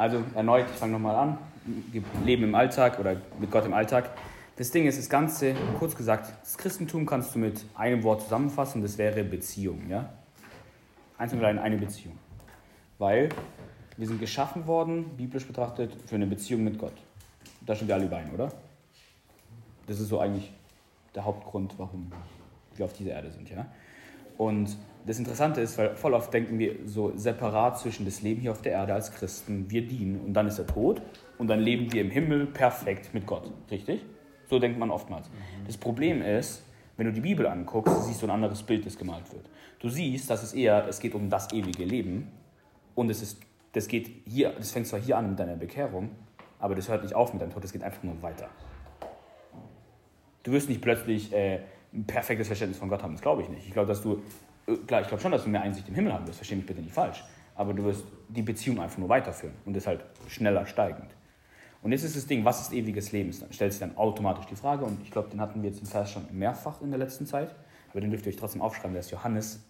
Also erneut, ich fange nochmal an. Leben im Alltag oder mit Gott im Alltag. Das Ding ist, das Ganze, kurz gesagt, das Christentum kannst du mit einem Wort zusammenfassen, das wäre Beziehung. Ja? Eins und allein eine Beziehung. Weil wir sind geschaffen worden, biblisch betrachtet, für eine Beziehung mit Gott. Da sind wir alle überein, oder? Das ist so eigentlich der Hauptgrund, warum wir auf dieser Erde sind. Ja? Und das Interessante ist, weil voll oft denken wir so separat zwischen das Leben hier auf der Erde als Christen, wir dienen und dann ist er tot und dann leben wir im Himmel perfekt mit Gott. Richtig? So denkt man oftmals. Mhm. Das Problem ist, wenn du die Bibel anguckst, siehst du ein anderes Bild, das gemalt wird. Du siehst, dass es eher, es geht um das ewige Leben und es ist, das geht hier, das fängt zwar hier an mit deiner Bekehrung, aber das hört nicht auf mit deinem Tod, das geht einfach nur weiter. Du wirst nicht plötzlich äh, ein perfektes Verständnis von Gott haben, das glaube ich nicht. Ich glaube, dass du, klar, ich glaube schon, dass du mehr Einsicht im Himmel haben wirst, verstehe mich bitte nicht falsch, aber du wirst die Beziehung einfach nur weiterführen und deshalb schneller steigend. Und jetzt ist das Ding, was ist ewiges Leben? Dann stellt sich dann automatisch die Frage, und ich glaube, den hatten wir jetzt im Vers schon mehrfach in der letzten Zeit, aber den dürft ihr euch trotzdem aufschreiben, der ist Johannes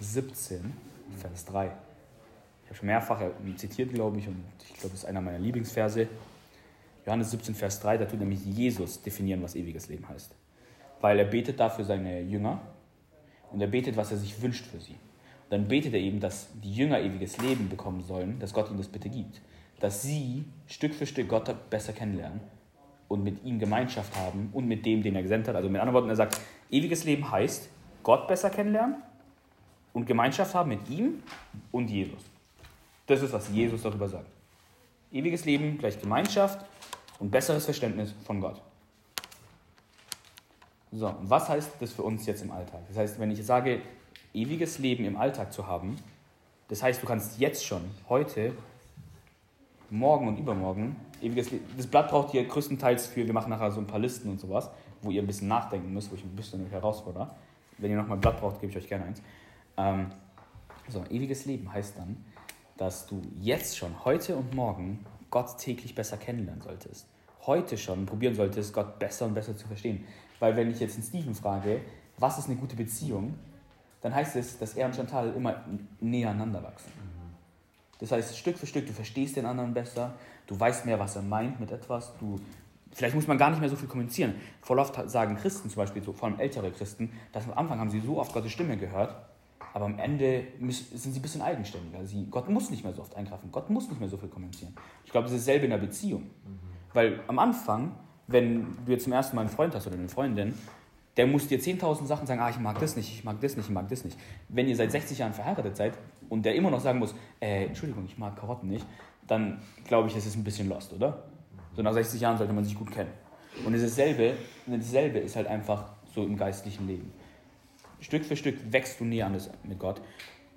17, Vers 3. Ich habe schon mehrfach zitiert, glaube ich, und ich glaube, das ist einer meiner Lieblingsverse. Johannes 17, Vers 3, da tut nämlich Jesus definieren, was ewiges Leben heißt. Weil er betet dafür seine Jünger und er betet, was er sich wünscht für sie. Und dann betet er eben, dass die Jünger ewiges Leben bekommen sollen, dass Gott ihnen das bitte gibt dass sie Stück für Stück Gott besser kennenlernen und mit ihm Gemeinschaft haben und mit dem, den er gesendet hat. Also mit anderen Worten, er sagt, ewiges Leben heißt, Gott besser kennenlernen und Gemeinschaft haben mit ihm und Jesus. Das ist, was Jesus darüber sagt. Ewiges Leben gleich Gemeinschaft und besseres Verständnis von Gott. So, was heißt das für uns jetzt im Alltag? Das heißt, wenn ich sage, ewiges Leben im Alltag zu haben, das heißt, du kannst jetzt schon, heute, morgen und übermorgen ewiges Leben. Das Blatt braucht ihr größtenteils für, wir machen nachher so ein paar Listen und sowas, wo ihr ein bisschen nachdenken müsst, wo ich ein bisschen herausfordere. Wenn ihr nochmal ein Blatt braucht, gebe ich euch gerne eins. Ähm, so, ewiges Leben heißt dann, dass du jetzt schon, heute und morgen, Gott täglich besser kennenlernen solltest. Heute schon probieren solltest, Gott besser und besser zu verstehen. Weil wenn ich jetzt den Steven frage, was ist eine gute Beziehung, dann heißt es, dass er und Chantal immer näher aneinander wachsen. Das heißt, Stück für Stück, du verstehst den anderen besser, du weißt mehr, was er meint mit etwas, du, vielleicht muss man gar nicht mehr so viel kommunizieren. Voll oft sagen Christen zum Beispiel, so, vor allem ältere Christen, dass am Anfang haben sie so oft Gottes Stimme gehört, aber am Ende sind sie ein bisschen eigenständiger. Sie, Gott muss nicht mehr so oft eingreifen, Gott muss nicht mehr so viel kommunizieren. Ich glaube, das ist dasselbe in der Beziehung. Mhm. Weil am Anfang, wenn du jetzt zum ersten Mal einen Freund hast oder eine Freundin, der muss dir 10.000 Sachen sagen, ah, ich mag das nicht, ich mag das nicht, ich mag das nicht. Wenn ihr seit 60 Jahren verheiratet seid und der immer noch sagen muss, äh, Entschuldigung, ich mag Karotten nicht, dann glaube ich, das ist ein bisschen lost, oder? So nach 60 Jahren sollte man sich gut kennen. Und dasselbe, dasselbe ist halt einfach so im geistlichen Leben. Stück für Stück wächst du näher an das mit Gott,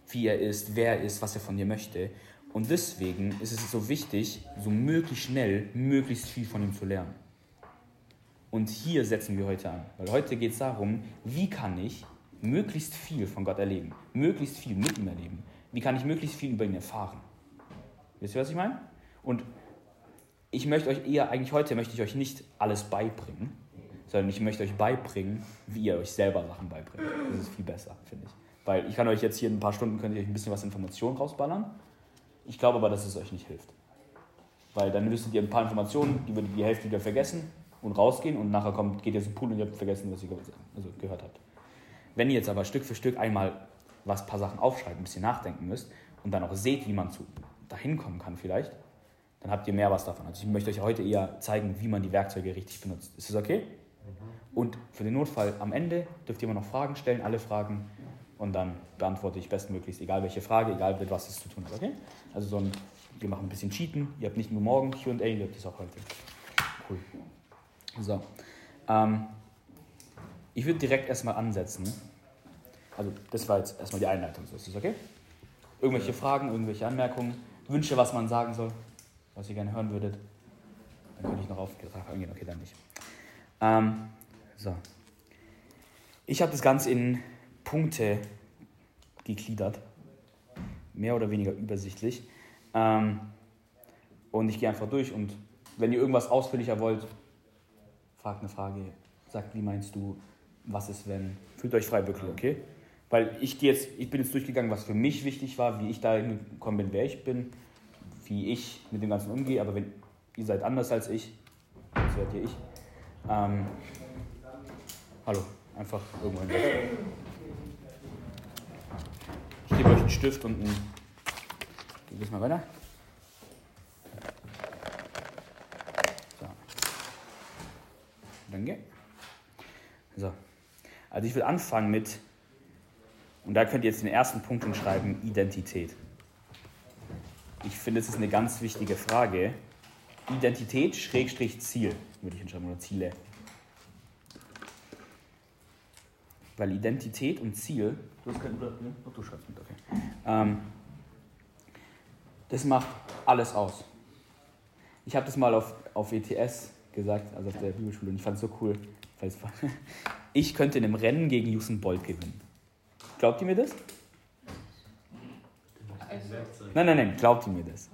wie er ist, wer er ist, was er von dir möchte. Und deswegen ist es so wichtig, so möglichst schnell, möglichst viel von ihm zu lernen. Und hier setzen wir heute an, weil heute geht es darum, wie kann ich möglichst viel von Gott erleben, möglichst viel mit ihm erleben, wie kann ich möglichst viel über ihn erfahren. Wisst ihr, was ich meine? Und ich möchte euch eher, eigentlich heute möchte ich euch nicht alles beibringen, sondern ich möchte euch beibringen, wie ihr euch selber Sachen beibringt. Das ist viel besser, finde ich. Weil ich kann euch jetzt hier in ein paar Stunden, könnt ihr euch ein bisschen was Informationen rausballern. Ich glaube aber, dass es euch nicht hilft. Weil dann wüsstet ihr ein paar Informationen, die die Hälfte wieder vergessen und rausgehen und nachher kommt, geht ihr zum Pool und ihr habt vergessen, was ihr also gehört habt. Wenn ihr jetzt aber Stück für Stück einmal was paar Sachen aufschreibt, ein bisschen nachdenken müsst und dann auch seht, wie man zu, dahin kommen kann vielleicht, dann habt ihr mehr was davon. Also ich möchte euch heute eher zeigen, wie man die Werkzeuge richtig benutzt. Ist das okay? Mhm. Und für den Notfall am Ende dürft ihr immer noch Fragen stellen, alle Fragen, und dann beantworte ich bestmöglichst, egal welche Frage, egal mit was es zu tun hat. Okay? Also so ein, wir machen ein bisschen Cheaten. Ihr habt nicht nur morgen QA, ihr habt es auch heute. Cool. So. Ähm, ich würde direkt erstmal ansetzen. Also, das war jetzt erstmal die Einleitung. So, ist das okay? Irgendwelche Fragen, irgendwelche Anmerkungen, Wünsche, was man sagen soll, was ihr gerne hören würdet? Dann könnte ich noch auf eingehen. Okay, dann nicht. Ähm, so. Ich habe das Ganze in Punkte gegliedert. Mehr oder weniger übersichtlich. Ähm, und ich gehe einfach durch und wenn ihr irgendwas ausführlicher wollt, fragt eine Frage, sagt, wie meinst du, was ist wenn? Fühlt euch frei wirklich, okay? Weil ich, jetzt, ich bin jetzt durchgegangen, was für mich wichtig war, wie ich da hingekommen bin, wer ich bin, wie ich mit dem Ganzen umgehe, aber wenn ihr seid anders als ich, das seid ihr ich. Ähm, hallo, einfach irgendwo hinsetzen. Ich gebe euch einen Stift und ein. Geh mal weiter. Danke. So. Also ich will anfangen mit, und da könnt ihr jetzt den ersten Punkt hinschreiben, Identität. Ich finde, es ist eine ganz wichtige Frage. Identität, Schrägstrich, Ziel, würde ich hinschreiben, oder Ziele. Weil Identität und Ziel, du hast kein Blatt? Ach, du schreibst mit, okay. Ähm, das macht alles aus. Ich habe das mal auf, auf ETS gesagt, also auf der Bibelschule, und ich fand es so cool. Ich könnte in einem Rennen gegen Usain Bolt gewinnen. Glaubt ihr mir das? Nein, nein, nein, glaubt ihr mir das?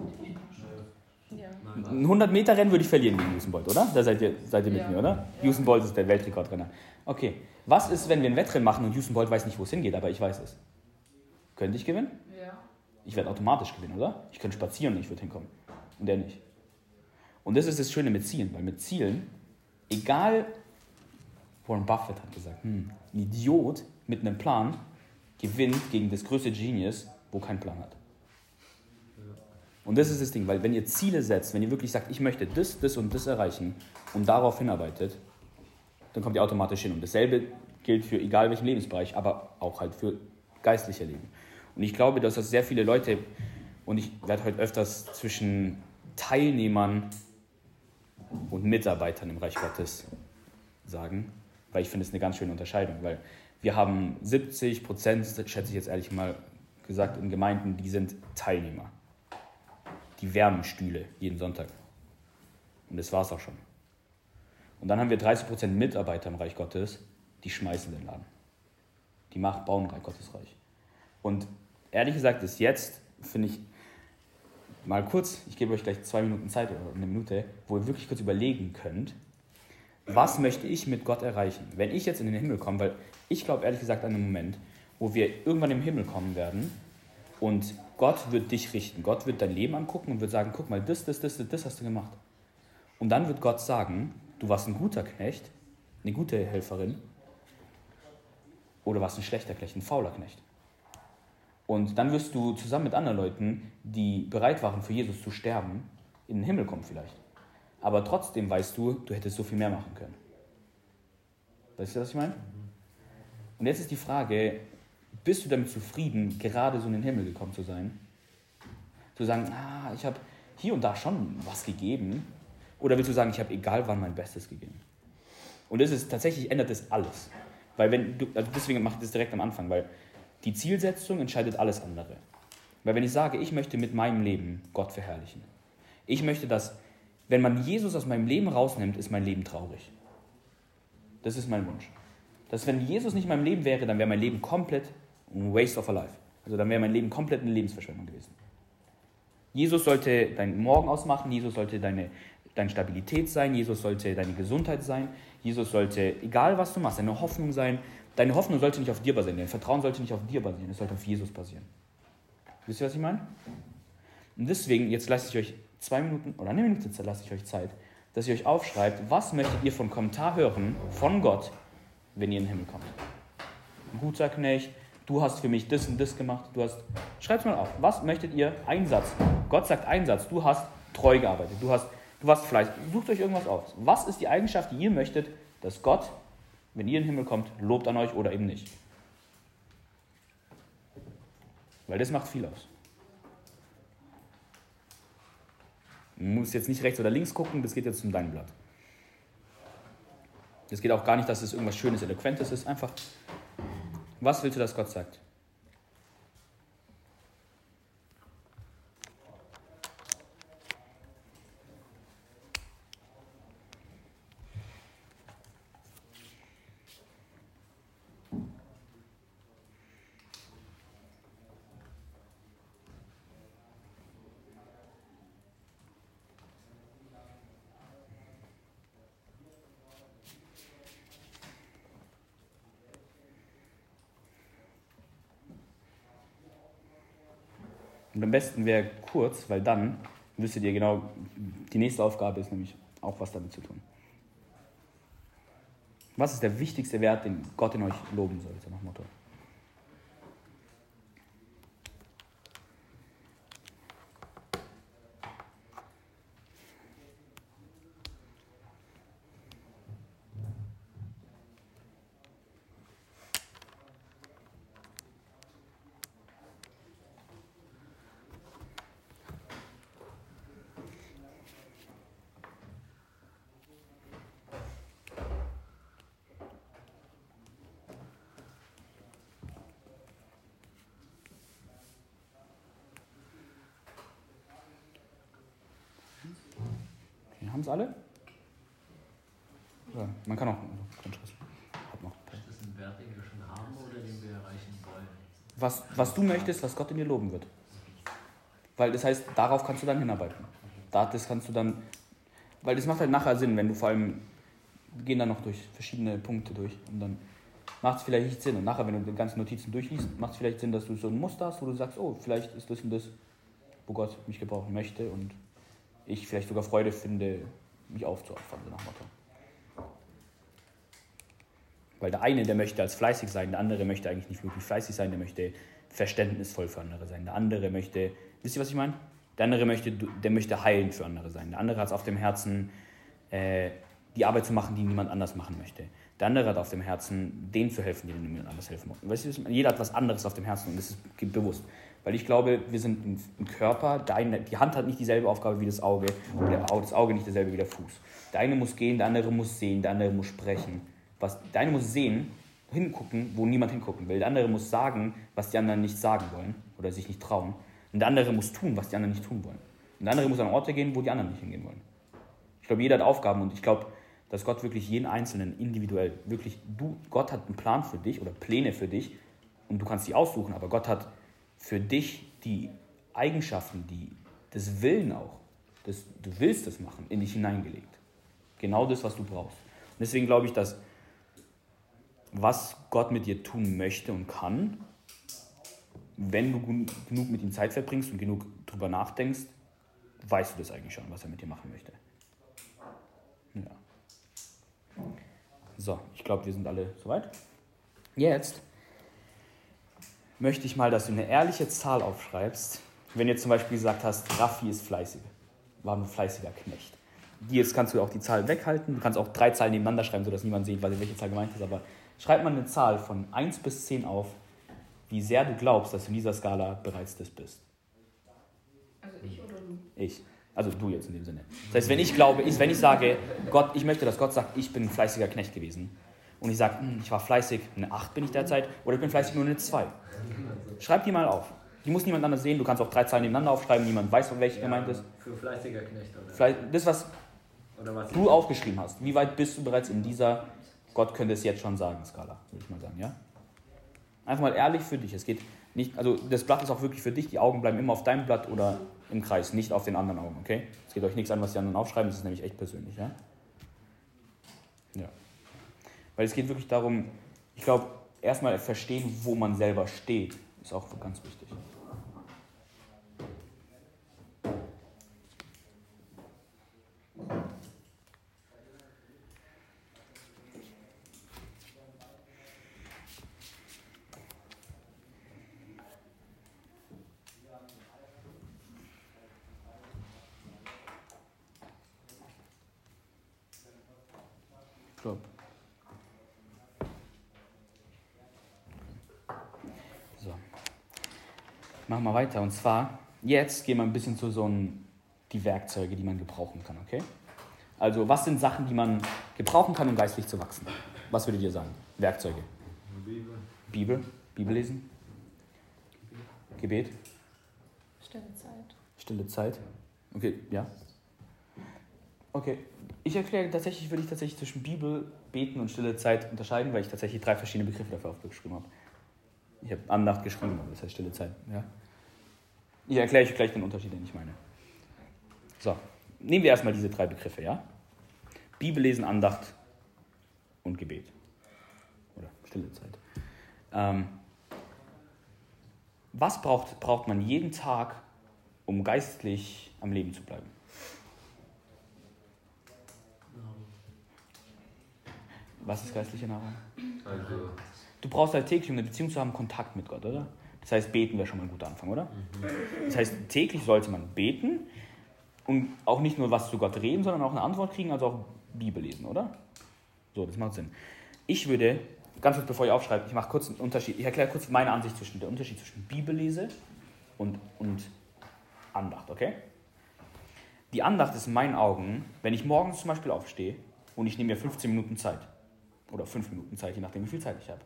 Ein 100 Meter Rennen würde ich verlieren gegen Usain Bolt, oder? Da seid ihr, seid ihr mit ja. mir, oder? Usain Bolt ist der Weltrekordrenner. Okay, was ist, wenn wir ein Wettrennen machen und Usain Bolt weiß nicht, wo es hingeht, aber ich weiß es? Könnte ich gewinnen? Ja. Ich werde automatisch gewinnen, oder? Ich könnte spazieren und ich würde hinkommen. Und der nicht. Und das ist das Schöne mit Zielen, weil mit Zielen, egal, Warren Buffett hat gesagt, hm, ein Idiot mit einem Plan gewinnt gegen das größte Genius, wo keinen Plan hat. Und das ist das Ding, weil wenn ihr Ziele setzt, wenn ihr wirklich sagt, ich möchte das, das und das erreichen und darauf hinarbeitet, dann kommt ihr automatisch hin. Und dasselbe gilt für egal welchen Lebensbereich, aber auch halt für geistliche Leben. Und ich glaube, dass das sehr viele Leute, und ich werde heute öfters zwischen Teilnehmern und Mitarbeitern im Reich Gottes sagen, weil ich finde es eine ganz schöne Unterscheidung, weil wir haben 70 Prozent, schätze ich jetzt ehrlich mal gesagt, in Gemeinden, die sind Teilnehmer. Die wärmen Stühle jeden Sonntag. Und das war es auch schon. Und dann haben wir 30 Prozent Mitarbeiter im Reich Gottes, die schmeißen den Laden. Die machen, bauen Reich Gottes Reich. Und ehrlich gesagt ist jetzt, finde ich, mal kurz, ich gebe euch gleich zwei Minuten Zeit oder eine Minute, wo ihr wirklich kurz überlegen könnt, was möchte ich mit Gott erreichen? Wenn ich jetzt in den Himmel komme, weil ich glaube ehrlich gesagt an den Moment, wo wir irgendwann im Himmel kommen werden und Gott wird dich richten. Gott wird dein Leben angucken und wird sagen, guck mal, das, das, das, das hast du gemacht. Und dann wird Gott sagen, du warst ein guter Knecht, eine gute Helferin oder warst ein schlechter Knecht, ein fauler Knecht. Und dann wirst du zusammen mit anderen Leuten, die bereit waren, für Jesus zu sterben, in den Himmel kommen vielleicht. Aber trotzdem weißt du, du hättest so viel mehr machen können. Weißt du, was ich meine? Und jetzt ist die Frage, bist du damit zufrieden, gerade so in den Himmel gekommen zu sein? Zu sagen, ah, ich habe hier und da schon was gegeben. Oder willst du sagen, ich habe egal wann mein Bestes gegeben? Und das ist tatsächlich ändert das alles. Weil wenn du, also deswegen mache ich das direkt am Anfang, weil die Zielsetzung entscheidet alles andere. Weil wenn ich sage, ich möchte mit meinem Leben Gott verherrlichen, ich möchte, dass, wenn man Jesus aus meinem Leben rausnimmt, ist mein Leben traurig. Das ist mein Wunsch. Dass wenn Jesus nicht in meinem Leben wäre, dann wäre mein Leben komplett ein Waste of a Life. Also dann wäre mein Leben komplett eine Lebensverschwendung gewesen. Jesus sollte dein Morgen ausmachen, Jesus sollte deine, deine Stabilität sein, Jesus sollte deine Gesundheit sein, Jesus sollte, egal was du machst, deine Hoffnung sein, Deine Hoffnung sollte nicht auf dir basieren, dein Vertrauen sollte nicht auf dir basieren, es sollte auf Jesus basieren. Wisst ihr, was ich meine? Und deswegen, jetzt lasse ich euch zwei Minuten oder eine Minute lasse ich euch Zeit, dass ihr euch aufschreibt, was möchtet ihr von Kommentar hören von Gott, wenn ihr in den Himmel kommt. Ein guter Knecht, du hast für mich das und das gemacht, du hast. Schreibt mal auf. Was möchtet ihr? Einsatz. Gott sagt Einsatz. Du hast treu gearbeitet. Du hast, du warst Fleiß. Sucht euch irgendwas aus. Was ist die Eigenschaft, die ihr möchtet, dass Gott wenn ihr in den Himmel kommt, lobt an euch oder eben nicht. Weil das macht viel aus. Man muss jetzt nicht rechts oder links gucken, das geht jetzt zum deinem Blatt. Es geht auch gar nicht, dass es irgendwas Schönes, Eloquentes ist. Einfach, was willst du, dass Gott sagt? Besten wäre kurz, weil dann wüsstet ihr genau, die nächste Aufgabe ist nämlich auch was damit zu tun. Was ist der wichtigste Wert, den Gott in euch loben sollte, nach Motto? Haben es alle? Ja, man kann auch. Hat noch. Ist das ein Wert, den wir schon haben oder den wir erreichen wollen? Was, du möchtest, was Gott in dir loben wird. Weil das heißt, darauf kannst du dann hinarbeiten. Das kannst du dann. Weil das macht halt nachher Sinn, wenn du vor allem. Wir gehen dann noch durch verschiedene Punkte durch und dann macht es vielleicht nicht Sinn. Und nachher, wenn du die ganzen Notizen durchliest, macht es vielleicht Sinn, dass du so ein Muster hast, wo du sagst, oh, vielleicht ist das und das, wo Gott mich gebrauchen möchte und ich vielleicht sogar Freude finde, mich aufzuopfern, so nach Motto. Weil der eine, der möchte als fleißig sein, der andere möchte eigentlich nicht wirklich fleißig sein, der möchte verständnisvoll für andere sein. Der andere möchte, wisst ihr, was ich meine? Der andere möchte, der möchte heilend für andere sein. Der andere hat es auf dem Herzen, äh, die Arbeit zu machen, die niemand anders machen möchte. Der andere hat auf dem Herzen, denen zu helfen, denen niemand anders helfen muss. Weißt du, jeder hat was anderes auf dem Herzen und das ist bewusst. Weil ich glaube, wir sind ein Körper, eine, die Hand hat nicht dieselbe Aufgabe wie das Auge und das Auge nicht dasselbe wie der Fuß. Der eine muss gehen, der andere muss sehen, der andere muss sprechen. Was, der eine muss sehen, hingucken, wo niemand hingucken will. Der andere muss sagen, was die anderen nicht sagen wollen oder sich nicht trauen. Und der andere muss tun, was die anderen nicht tun wollen. Und der andere muss an Orte gehen, wo die anderen nicht hingehen wollen. Ich glaube, jeder hat Aufgaben und ich glaube, dass Gott wirklich jeden Einzelnen individuell, wirklich, du, Gott hat einen Plan für dich oder Pläne für dich und du kannst die aussuchen, aber Gott hat für dich die Eigenschaften, die, das Willen auch, das, du willst es machen, in dich hineingelegt. Genau das, was du brauchst. Und deswegen glaube ich, dass was Gott mit dir tun möchte und kann, wenn du genug mit ihm Zeit verbringst und genug drüber nachdenkst, weißt du das eigentlich schon, was er mit dir machen möchte. Ja. So, ich glaube, wir sind alle soweit. Jetzt möchte ich mal, dass du eine ehrliche Zahl aufschreibst. Wenn du zum Beispiel gesagt hast, Raffi ist fleißig, war ein fleißiger Knecht. Jetzt kannst du auch die Zahl weghalten. Du kannst auch drei Zahlen nebeneinander schreiben, sodass niemand sieht, welche Zahl gemeint ist. Aber schreib mal eine Zahl von 1 bis 10 auf, wie sehr du glaubst, dass du in dieser Skala bereits das bist. Also ich oder du? Ich. Also du jetzt in dem Sinne. Das heißt, wenn ich glaube, ich, wenn ich sage, Gott, ich möchte, dass Gott sagt, ich bin ein fleißiger Knecht gewesen, und ich sage, hm, ich war fleißig, eine 8 bin ich derzeit, oder ich bin fleißig nur eine 2. Schreib die mal auf. Die muss niemand anders sehen. Du kannst auch drei Zahlen nebeneinander aufschreiben, niemand weiß, von welcher ja, gemeint ist. Für fleißiger Knecht, oder? Das, was, was du aufgeschrieben hast. Wie weit bist du bereits in dieser, Gott könnte es jetzt schon sagen, Skala, würde ich mal sagen, ja? Einfach mal ehrlich für dich. Es geht nicht, also das Blatt ist auch wirklich für dich. Die Augen bleiben immer auf deinem Blatt oder im Kreis, nicht auf den anderen Augen, okay? Es geht euch nichts an, was die anderen aufschreiben, das ist nämlich echt persönlich, ja? Ja. Weil es geht wirklich darum, ich glaube, erstmal verstehen, wo man selber steht, ist auch ganz wichtig. Machen wir weiter. Und zwar, jetzt gehen wir ein bisschen zu so einem, die Werkzeuge, die man gebrauchen kann, okay? Also, was sind Sachen, die man gebrauchen kann, um geistlich zu wachsen? Was würdet ihr sagen? Werkzeuge. Bibel. Bibel. Bibel lesen. Gebet. Stille Zeit. Stille Zeit. Okay, ja. Okay. Ich erkläre tatsächlich, würde ich tatsächlich zwischen Bibel, Beten und stille Zeit unterscheiden, weil ich tatsächlich drei verschiedene Begriffe dafür aufgeschrieben habe. Ich habe Andacht geschrieben, aber das heißt stille Zeit. Ja? Ich erkläre euch gleich den Unterschied, den ich meine. So, nehmen wir erstmal diese drei Begriffe, ja? Bibellesen, Andacht und Gebet. Oder stille Zeit. Ähm, was braucht, braucht man jeden Tag, um geistlich am Leben zu bleiben? Was ist geistliche Nahrung? Also, Du brauchst halt täglich, um eine Beziehung zu haben, Kontakt mit Gott, oder? Das heißt, beten wäre schon mal ein guter Anfang, oder? Das heißt, täglich sollte man beten und auch nicht nur was zu Gott reden, sondern auch eine Antwort kriegen, also auch Bibel lesen, oder? So, das macht Sinn. Ich würde, ganz kurz bevor ich aufschreibe, ich mache kurz einen Unterschied, ich erkläre kurz meine Ansicht zwischen der Unterschied zwischen Bibellese und, und Andacht, okay? Die Andacht ist in meinen Augen, wenn ich morgens zum Beispiel aufstehe und ich nehme mir 15 Minuten Zeit oder 5 Minuten Zeit, je nachdem, wie viel Zeit ich habe.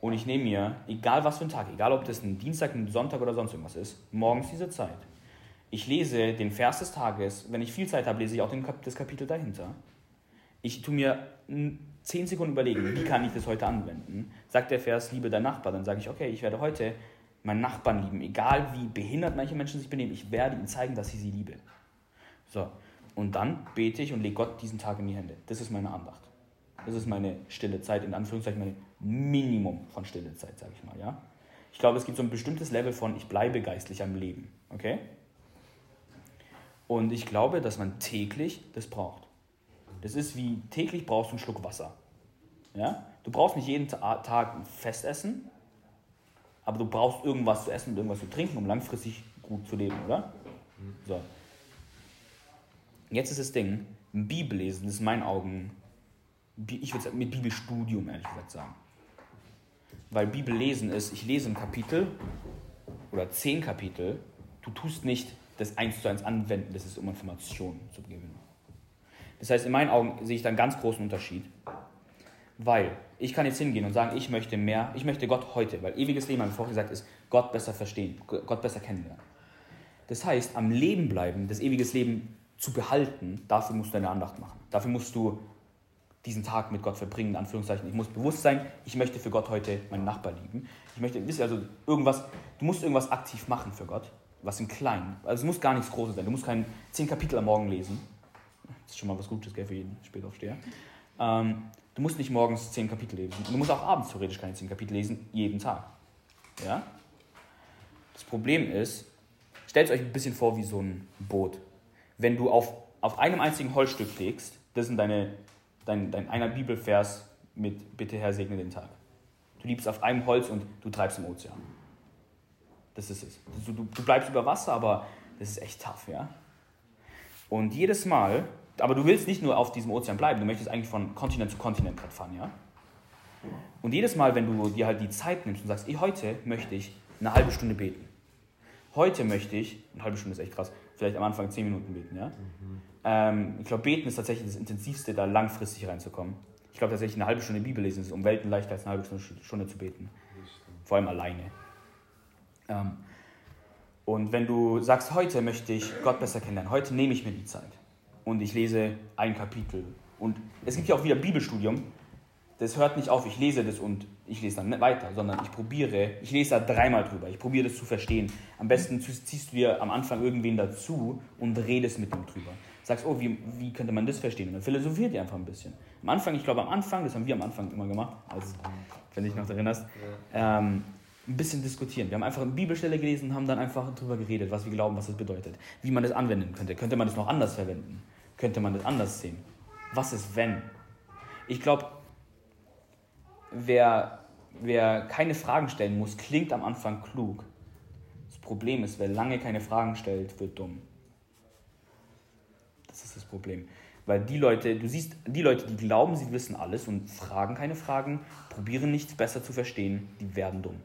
Und ich nehme mir, egal was für ein Tag, egal ob das ein Dienstag, ein Sonntag oder sonst irgendwas ist, morgens diese Zeit. Ich lese den Vers des Tages. Wenn ich viel Zeit habe, lese ich auch den das Kapitel dahinter. Ich tue mir mm, 10 Sekunden überlegen, wie kann ich das heute anwenden. Sagt der Vers, liebe dein Nachbar, dann sage ich, okay, ich werde heute meinen Nachbarn lieben. Egal wie behindert manche Menschen sich benehmen, ich werde ihnen zeigen, dass ich sie liebe. So, und dann bete ich und lege Gott diesen Tag in die Hände. Das ist meine Andacht. Das ist meine stille Zeit, in Anführungszeichen mein Minimum von stille Zeit, sage ich mal. Ja? Ich glaube, es gibt so ein bestimmtes Level von, ich bleibe geistlich am Leben. Okay? Und ich glaube, dass man täglich das braucht. Das ist wie täglich brauchst du einen Schluck Wasser. Ja? Du brauchst nicht jeden Ta Tag ein Festessen, aber du brauchst irgendwas zu essen und irgendwas zu trinken, um langfristig gut zu leben, oder? So. Jetzt ist das Ding, Bibellesen ist in meinen Augen, ich würde sagen, mit Bibelstudium ehrlich gesagt sagen. Weil Bibellesen ist, ich lese ein Kapitel oder zehn Kapitel, du tust nicht das eins zu eins anwenden, das ist um Informationen zu gewinnen. Das heißt, in meinen Augen sehe ich da einen ganz großen Unterschied, weil ich kann jetzt hingehen und sagen, ich möchte mehr, ich möchte Gott heute, weil ewiges Leben, habe ich vorher gesagt, ist Gott besser verstehen, Gott besser kennenlernen. Das heißt, am Leben bleiben, das ewiges Leben zu behalten, dafür musst du eine Andacht machen. Dafür musst du diesen Tag mit Gott verbringen, in Anführungszeichen. Ich muss bewusst sein, ich möchte für Gott heute meinen Nachbar lieben. Ich möchte, wisst ihr, also irgendwas, du musst irgendwas aktiv machen für Gott, was im Kleinen. Also es muss gar nichts Großes sein. Du musst kein zehn Kapitel am Morgen lesen. Das ist schon mal was Gutes, gell, für jeden Spätaufsteher. Ähm, du musst nicht morgens zehn Kapitel lesen. Und du musst auch abends theoretisch keine zehn Kapitel lesen, jeden Tag. Ja? Das Problem ist, stellt euch ein bisschen vor wie so ein Boot. Wenn du auf, auf einem einzigen Holzstück legst, das sind deine, dein, dein einer Bibelvers mit Bitte Herr, segne den Tag. Du liebst auf einem Holz und du treibst im Ozean. Das ist es. Du, du, du bleibst über Wasser, aber das ist echt tough, ja? Und jedes Mal, aber du willst nicht nur auf diesem Ozean bleiben, du möchtest eigentlich von Kontinent zu Kontinent gerade fahren, ja? Und jedes Mal, wenn du dir halt die Zeit nimmst und sagst, "Ey, heute möchte ich eine halbe Stunde beten. Heute möchte ich, eine halbe Stunde ist echt krass, vielleicht am Anfang zehn Minuten beten, ja? Ähm, ich glaube, beten ist tatsächlich das Intensivste, da langfristig reinzukommen. Ich glaube tatsächlich, eine halbe Stunde Bibel lesen ist um Welten leichter als eine halbe Stunde, Stunde zu beten. Vor allem alleine. Ähm, und wenn du sagst, heute möchte ich Gott besser kennenlernen, heute nehme ich mir die Zeit und ich lese ein Kapitel. Und es gibt ja auch wieder Bibelstudium, das hört nicht auf, ich lese das und ich lese dann nicht weiter, sondern ich probiere, ich lese da dreimal drüber, ich probiere das zu verstehen. Am besten ziehst du dir am Anfang irgendwen dazu und redest mit ihm drüber. Sagst, oh, wie, wie könnte man das verstehen? Und dann philosophiert ihr einfach ein bisschen. Am Anfang, ich glaube am Anfang, das haben wir am Anfang immer gemacht, als, wenn du dich noch erinnerst, ähm, ein bisschen diskutieren. Wir haben einfach eine Bibelstelle gelesen und haben dann einfach drüber geredet, was wir glauben, was das bedeutet. Wie man das anwenden könnte. Könnte man das noch anders verwenden? Könnte man das anders sehen? Was ist wenn? Ich glaube, wer, wer keine Fragen stellen muss, klingt am Anfang klug. Das Problem ist, wer lange keine Fragen stellt, wird dumm. Problem. Weil die Leute, du siehst, die Leute, die glauben, sie wissen alles und fragen keine Fragen, probieren nichts besser zu verstehen, die werden dumm.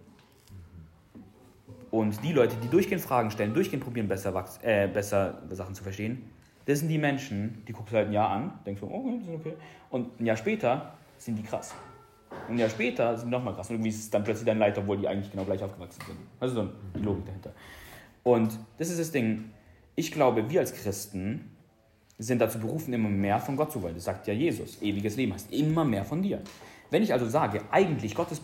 Und die Leute, die durchgehend Fragen stellen, durchgehend probieren, besser, äh, besser Sachen zu verstehen, das sind die Menschen, die guckst du halt ein Jahr an, denkst so, oh, ist okay. Und ein Jahr später sind die krass. Und ein Jahr später sind die nochmal krass. Und irgendwie ist es dann plötzlich dein Leid, obwohl die eigentlich genau gleich aufgewachsen sind. Also so die Logik dahinter. Und das ist das Ding. Ich glaube, wir als Christen sind dazu berufen, immer mehr von Gott zu wollen. Das sagt ja Jesus. Ewiges Leben heißt immer mehr von dir. Wenn ich also sage, eigentlich Gottes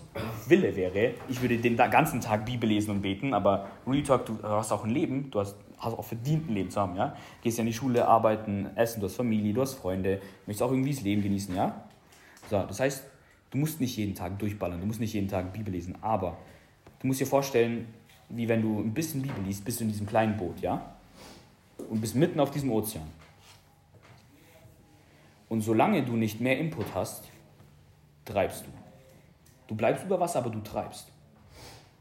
Wille wäre, ich würde den ganzen Tag Bibel lesen und beten, aber Real Talk, du hast auch ein Leben, du hast, hast auch verdient ein Leben zu haben, ja? Gehst ja in die Schule, arbeiten, essen, du hast Familie, du hast Freunde, möchtest auch irgendwie das Leben genießen, ja? So, das heißt, du musst nicht jeden Tag durchballern, du musst nicht jeden Tag Bibel lesen, aber du musst dir vorstellen, wie wenn du ein bisschen Bibel liest, bist du in diesem kleinen Boot, ja? Und bist mitten auf diesem Ozean. Und solange du nicht mehr Input hast, treibst du. Du bleibst über Wasser, aber du treibst.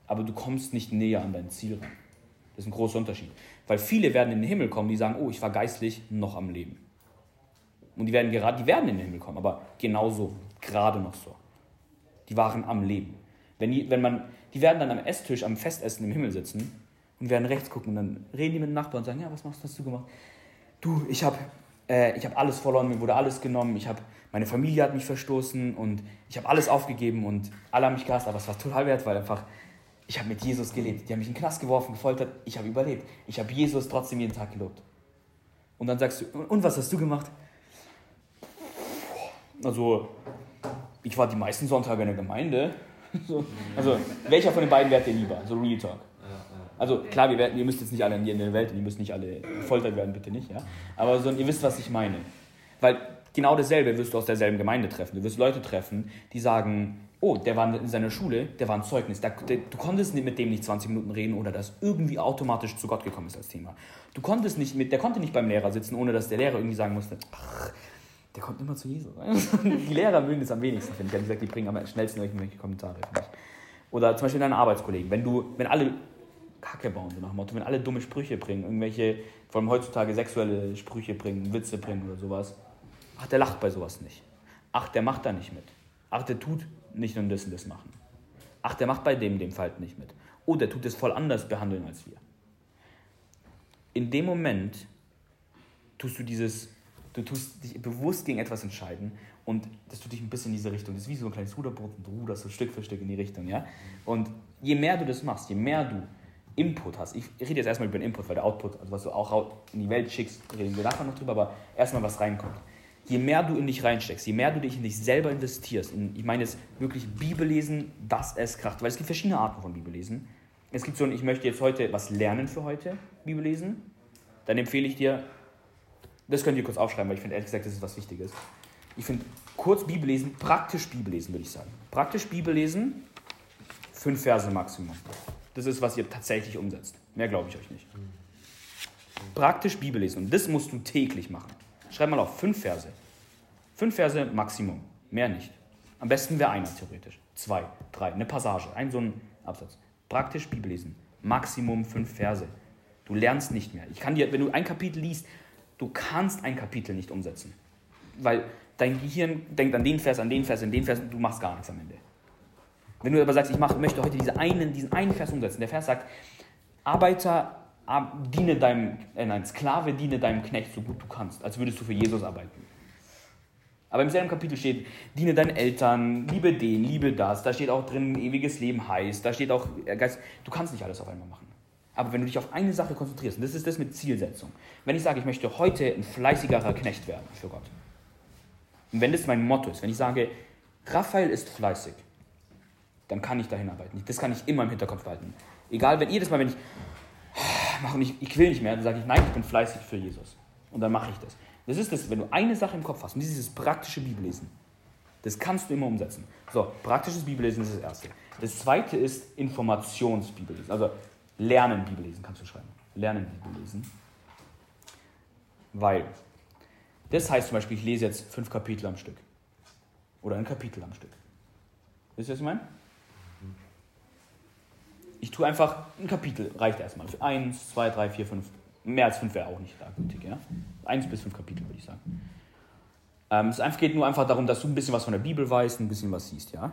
Aber du kommst nicht näher an dein Ziel ran. Das ist ein großer Unterschied. Weil viele werden in den Himmel kommen, die sagen, oh, ich war geistlich noch am Leben. Und die werden gerade, die werden in den Himmel kommen, aber genauso, gerade noch so. Die waren am Leben. Wenn, die, wenn man, die werden dann am Esstisch, am Festessen im Himmel sitzen und werden rechts gucken und dann reden die mit dem Nachbarn und sagen, ja, was machst, hast du gemacht? Du, ich habe äh, hab alles verloren, mir wurde alles genommen, ich habe, meine Familie hat mich verstoßen und ich habe alles aufgegeben und alle haben mich gehasst, aber es war total wert, weil einfach ich habe mit Jesus gelebt. Die haben mich in den Knast geworfen, gefoltert. Ich habe überlebt. Ich habe Jesus trotzdem jeden Tag gelobt. Und dann sagst du, und was hast du gemacht? Also, ich war die meisten Sonntage in der Gemeinde. also, welcher von den beiden wärt ihr lieber? So Real Talk. Also klar, wir werden, ihr müsst jetzt nicht alle in der Welt, ihr müsst nicht alle gefoltert werden, bitte nicht, ja. Aber so, ihr wisst, was ich meine. Weil genau dasselbe wirst du aus derselben Gemeinde treffen. Du wirst Leute treffen, die sagen, oh, der war in seiner Schule, der war ein Zeugnis. Der, der, du konntest mit dem nicht 20 Minuten reden oder das irgendwie automatisch zu Gott gekommen ist als Thema. Du konntest nicht mit, der konnte nicht beim Lehrer sitzen, ohne dass der Lehrer irgendwie sagen musste, ach, der kommt immer zu Jesus. die Lehrer mögen das am wenigsten, finde ich. Gesagt, die bringen am schnellsten irgendwelche Kommentare. Oder zum Beispiel deine Arbeitskollegen. Wenn du, wenn alle Kacke bauen, so nach dem Motto, wenn alle dumme Sprüche bringen, irgendwelche, vor allem heutzutage sexuelle Sprüche bringen, Witze bringen oder sowas, ach, der lacht bei sowas nicht. Ach, der macht da nicht mit. Ach, der tut nicht nur das und das machen. Ach, der macht bei dem dem Fall nicht mit. Oh, der tut es voll anders behandeln als wir. In dem Moment tust du dieses, du tust dich bewusst gegen etwas entscheiden und das tut dich ein bisschen in diese Richtung. Das ist wie so ein kleines Ruderboot und du ruderst so Stück für Stück in die Richtung, ja. Und je mehr du das machst, je mehr du Input hast, ich rede jetzt erstmal über den Input, weil der Output, also was du auch in die Welt schickst, reden wir nachher noch drüber, aber erstmal was reinkommt je mehr du in dich reinsteckst, je mehr du dich in dich selber investierst, in, ich meine jetzt wirklich Bibellesen, dass es kracht, weil es gibt verschiedene Arten von Bibellesen. Es gibt so ein, ich möchte jetzt heute was lernen für heute, Bibellesen. Dann empfehle ich dir, das könnt ihr kurz aufschreiben, weil ich finde ehrlich gesagt, das ist was Wichtiges. Ich finde kurz Bibellesen, praktisch Bibellesen, würde ich sagen. Praktisch Bibellesen, fünf Verse Maximum. Das ist, was ihr tatsächlich umsetzt. Mehr glaube ich euch nicht. Praktisch Bibellesen. Und das musst du täglich machen. Schreib mal auf, fünf Verse. Fünf Verse Maximum, mehr nicht. Am besten wäre einer theoretisch. Zwei, drei, eine Passage, ein so ein Absatz. Praktisch Bibel lesen. Maximum fünf Verse. Du lernst nicht mehr. Ich kann dir, wenn du ein Kapitel liest, du kannst ein Kapitel nicht umsetzen. Weil dein Gehirn denkt an den Vers, an den Vers, an den Vers, und du machst gar nichts am Ende. Wenn du aber sagst, ich mach, möchte heute diese einen, diesen einen Vers umsetzen, der Vers sagt, Arbeiter diene deinem, äh nein, Sklave diene deinem Knecht so gut du kannst, als würdest du für Jesus arbeiten. Aber im selben Kapitel steht, diene deinen Eltern, liebe den, liebe das. Da steht auch drin, ewiges Leben heißt. Da steht auch, äh, Geist, du kannst nicht alles auf einmal machen. Aber wenn du dich auf eine Sache konzentrierst, und das ist das mit Zielsetzung. Wenn ich sage, ich möchte heute ein fleißigerer Knecht werden für Gott. Und wenn das mein Motto ist, wenn ich sage, Raphael ist fleißig, dann kann ich dahin arbeiten. Das kann ich immer im Hinterkopf behalten. Egal, wenn jedes Mal, wenn ich mache ich, ich will nicht mehr, dann sage ich, nein, ich bin fleißig für Jesus. Und dann mache ich das. Das ist das, wenn du eine Sache im Kopf hast, und dieses praktische Bibellesen, das kannst du immer umsetzen. So, praktisches Bibellesen ist das Erste. Das Zweite ist Informationsbibellesen, also Lernen Bibellesen kannst du schreiben. Lernen Bibellesen. Weil, das heißt zum Beispiel, ich lese jetzt fünf Kapitel am Stück. Oder ein Kapitel am Stück. Wisst ihr, was ich meine? Ich tue einfach ein Kapitel, reicht erstmal. Eins, zwei, drei, vier, fünf. Mehr als fünf wäre auch nicht gültig. Ja? Eins bis fünf Kapitel, würde ich sagen. Ähm, es geht nur einfach darum, dass du ein bisschen was von der Bibel weißt, ein bisschen was siehst. Ja? Ein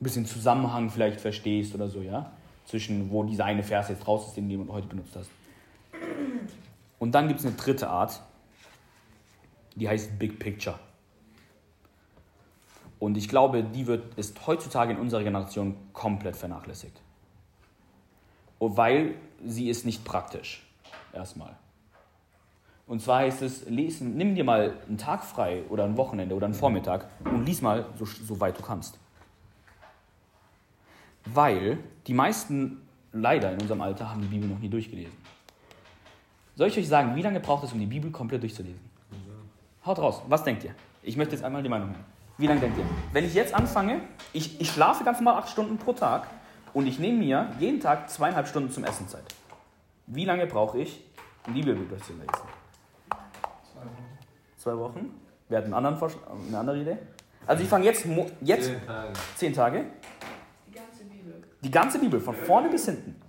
bisschen Zusammenhang vielleicht verstehst oder so. ja, Zwischen wo dieser eine Vers jetzt raus ist, den du heute benutzt hast. Und dann gibt es eine dritte Art, die heißt Big Picture. Und ich glaube, die wird, ist heutzutage in unserer Generation komplett vernachlässigt weil sie ist nicht praktisch. Erstmal. Und zwar heißt es, lesen, nimm dir mal einen Tag frei oder ein Wochenende oder einen Vormittag und lies mal so, so weit du kannst. Weil die meisten leider in unserem Alter haben die Bibel noch nie durchgelesen. Soll ich euch sagen, wie lange braucht es, um die Bibel komplett durchzulesen? Haut raus, was denkt ihr? Ich möchte jetzt einmal die Meinung hören. Wie lange denkt ihr? Wenn ich jetzt anfange, ich, ich schlafe ganz normal acht Stunden pro Tag Und ich nehme mir jeden Tag zweieinhalb Stunden zum Essen Zeit. Wie lange brauche ich, um die Bibel durchzulesen? Zwei Wochen. Zwei Wochen? Wer hat einen anderen Vorschlag, eine andere Idee? Also ich fange jetzt, jetzt Zehn Tage. zehn Tage, Die ganze Bibel. die ganze Bibel, von vorne bis hinten.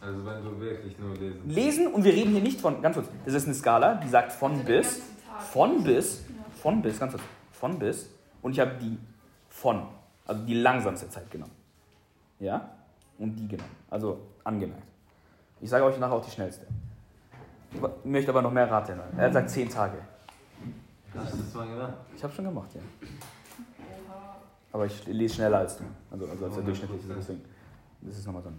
Also wenn du wirklich nur lesen. Lesen und wir reden hier nicht von, ganz kurz, das ist eine Skala, die sagt von Also bis, von bis, von bis, ganz kurz, von bis und ich habe die von, also die langsamste Zeit genommen. Ja? Und die genommen, also angemerkt. Ich sage euch nachher auch die schnellste. Ich möchte aber noch mehr raten. Er sagt zehn Tage. Hast du das mal gemacht? Ich habe schon gemacht, ja. Aber ich lese schneller als du. Also, also als der 100%. durchschnittliche. Deswegen. Das ist nochmal so. ein-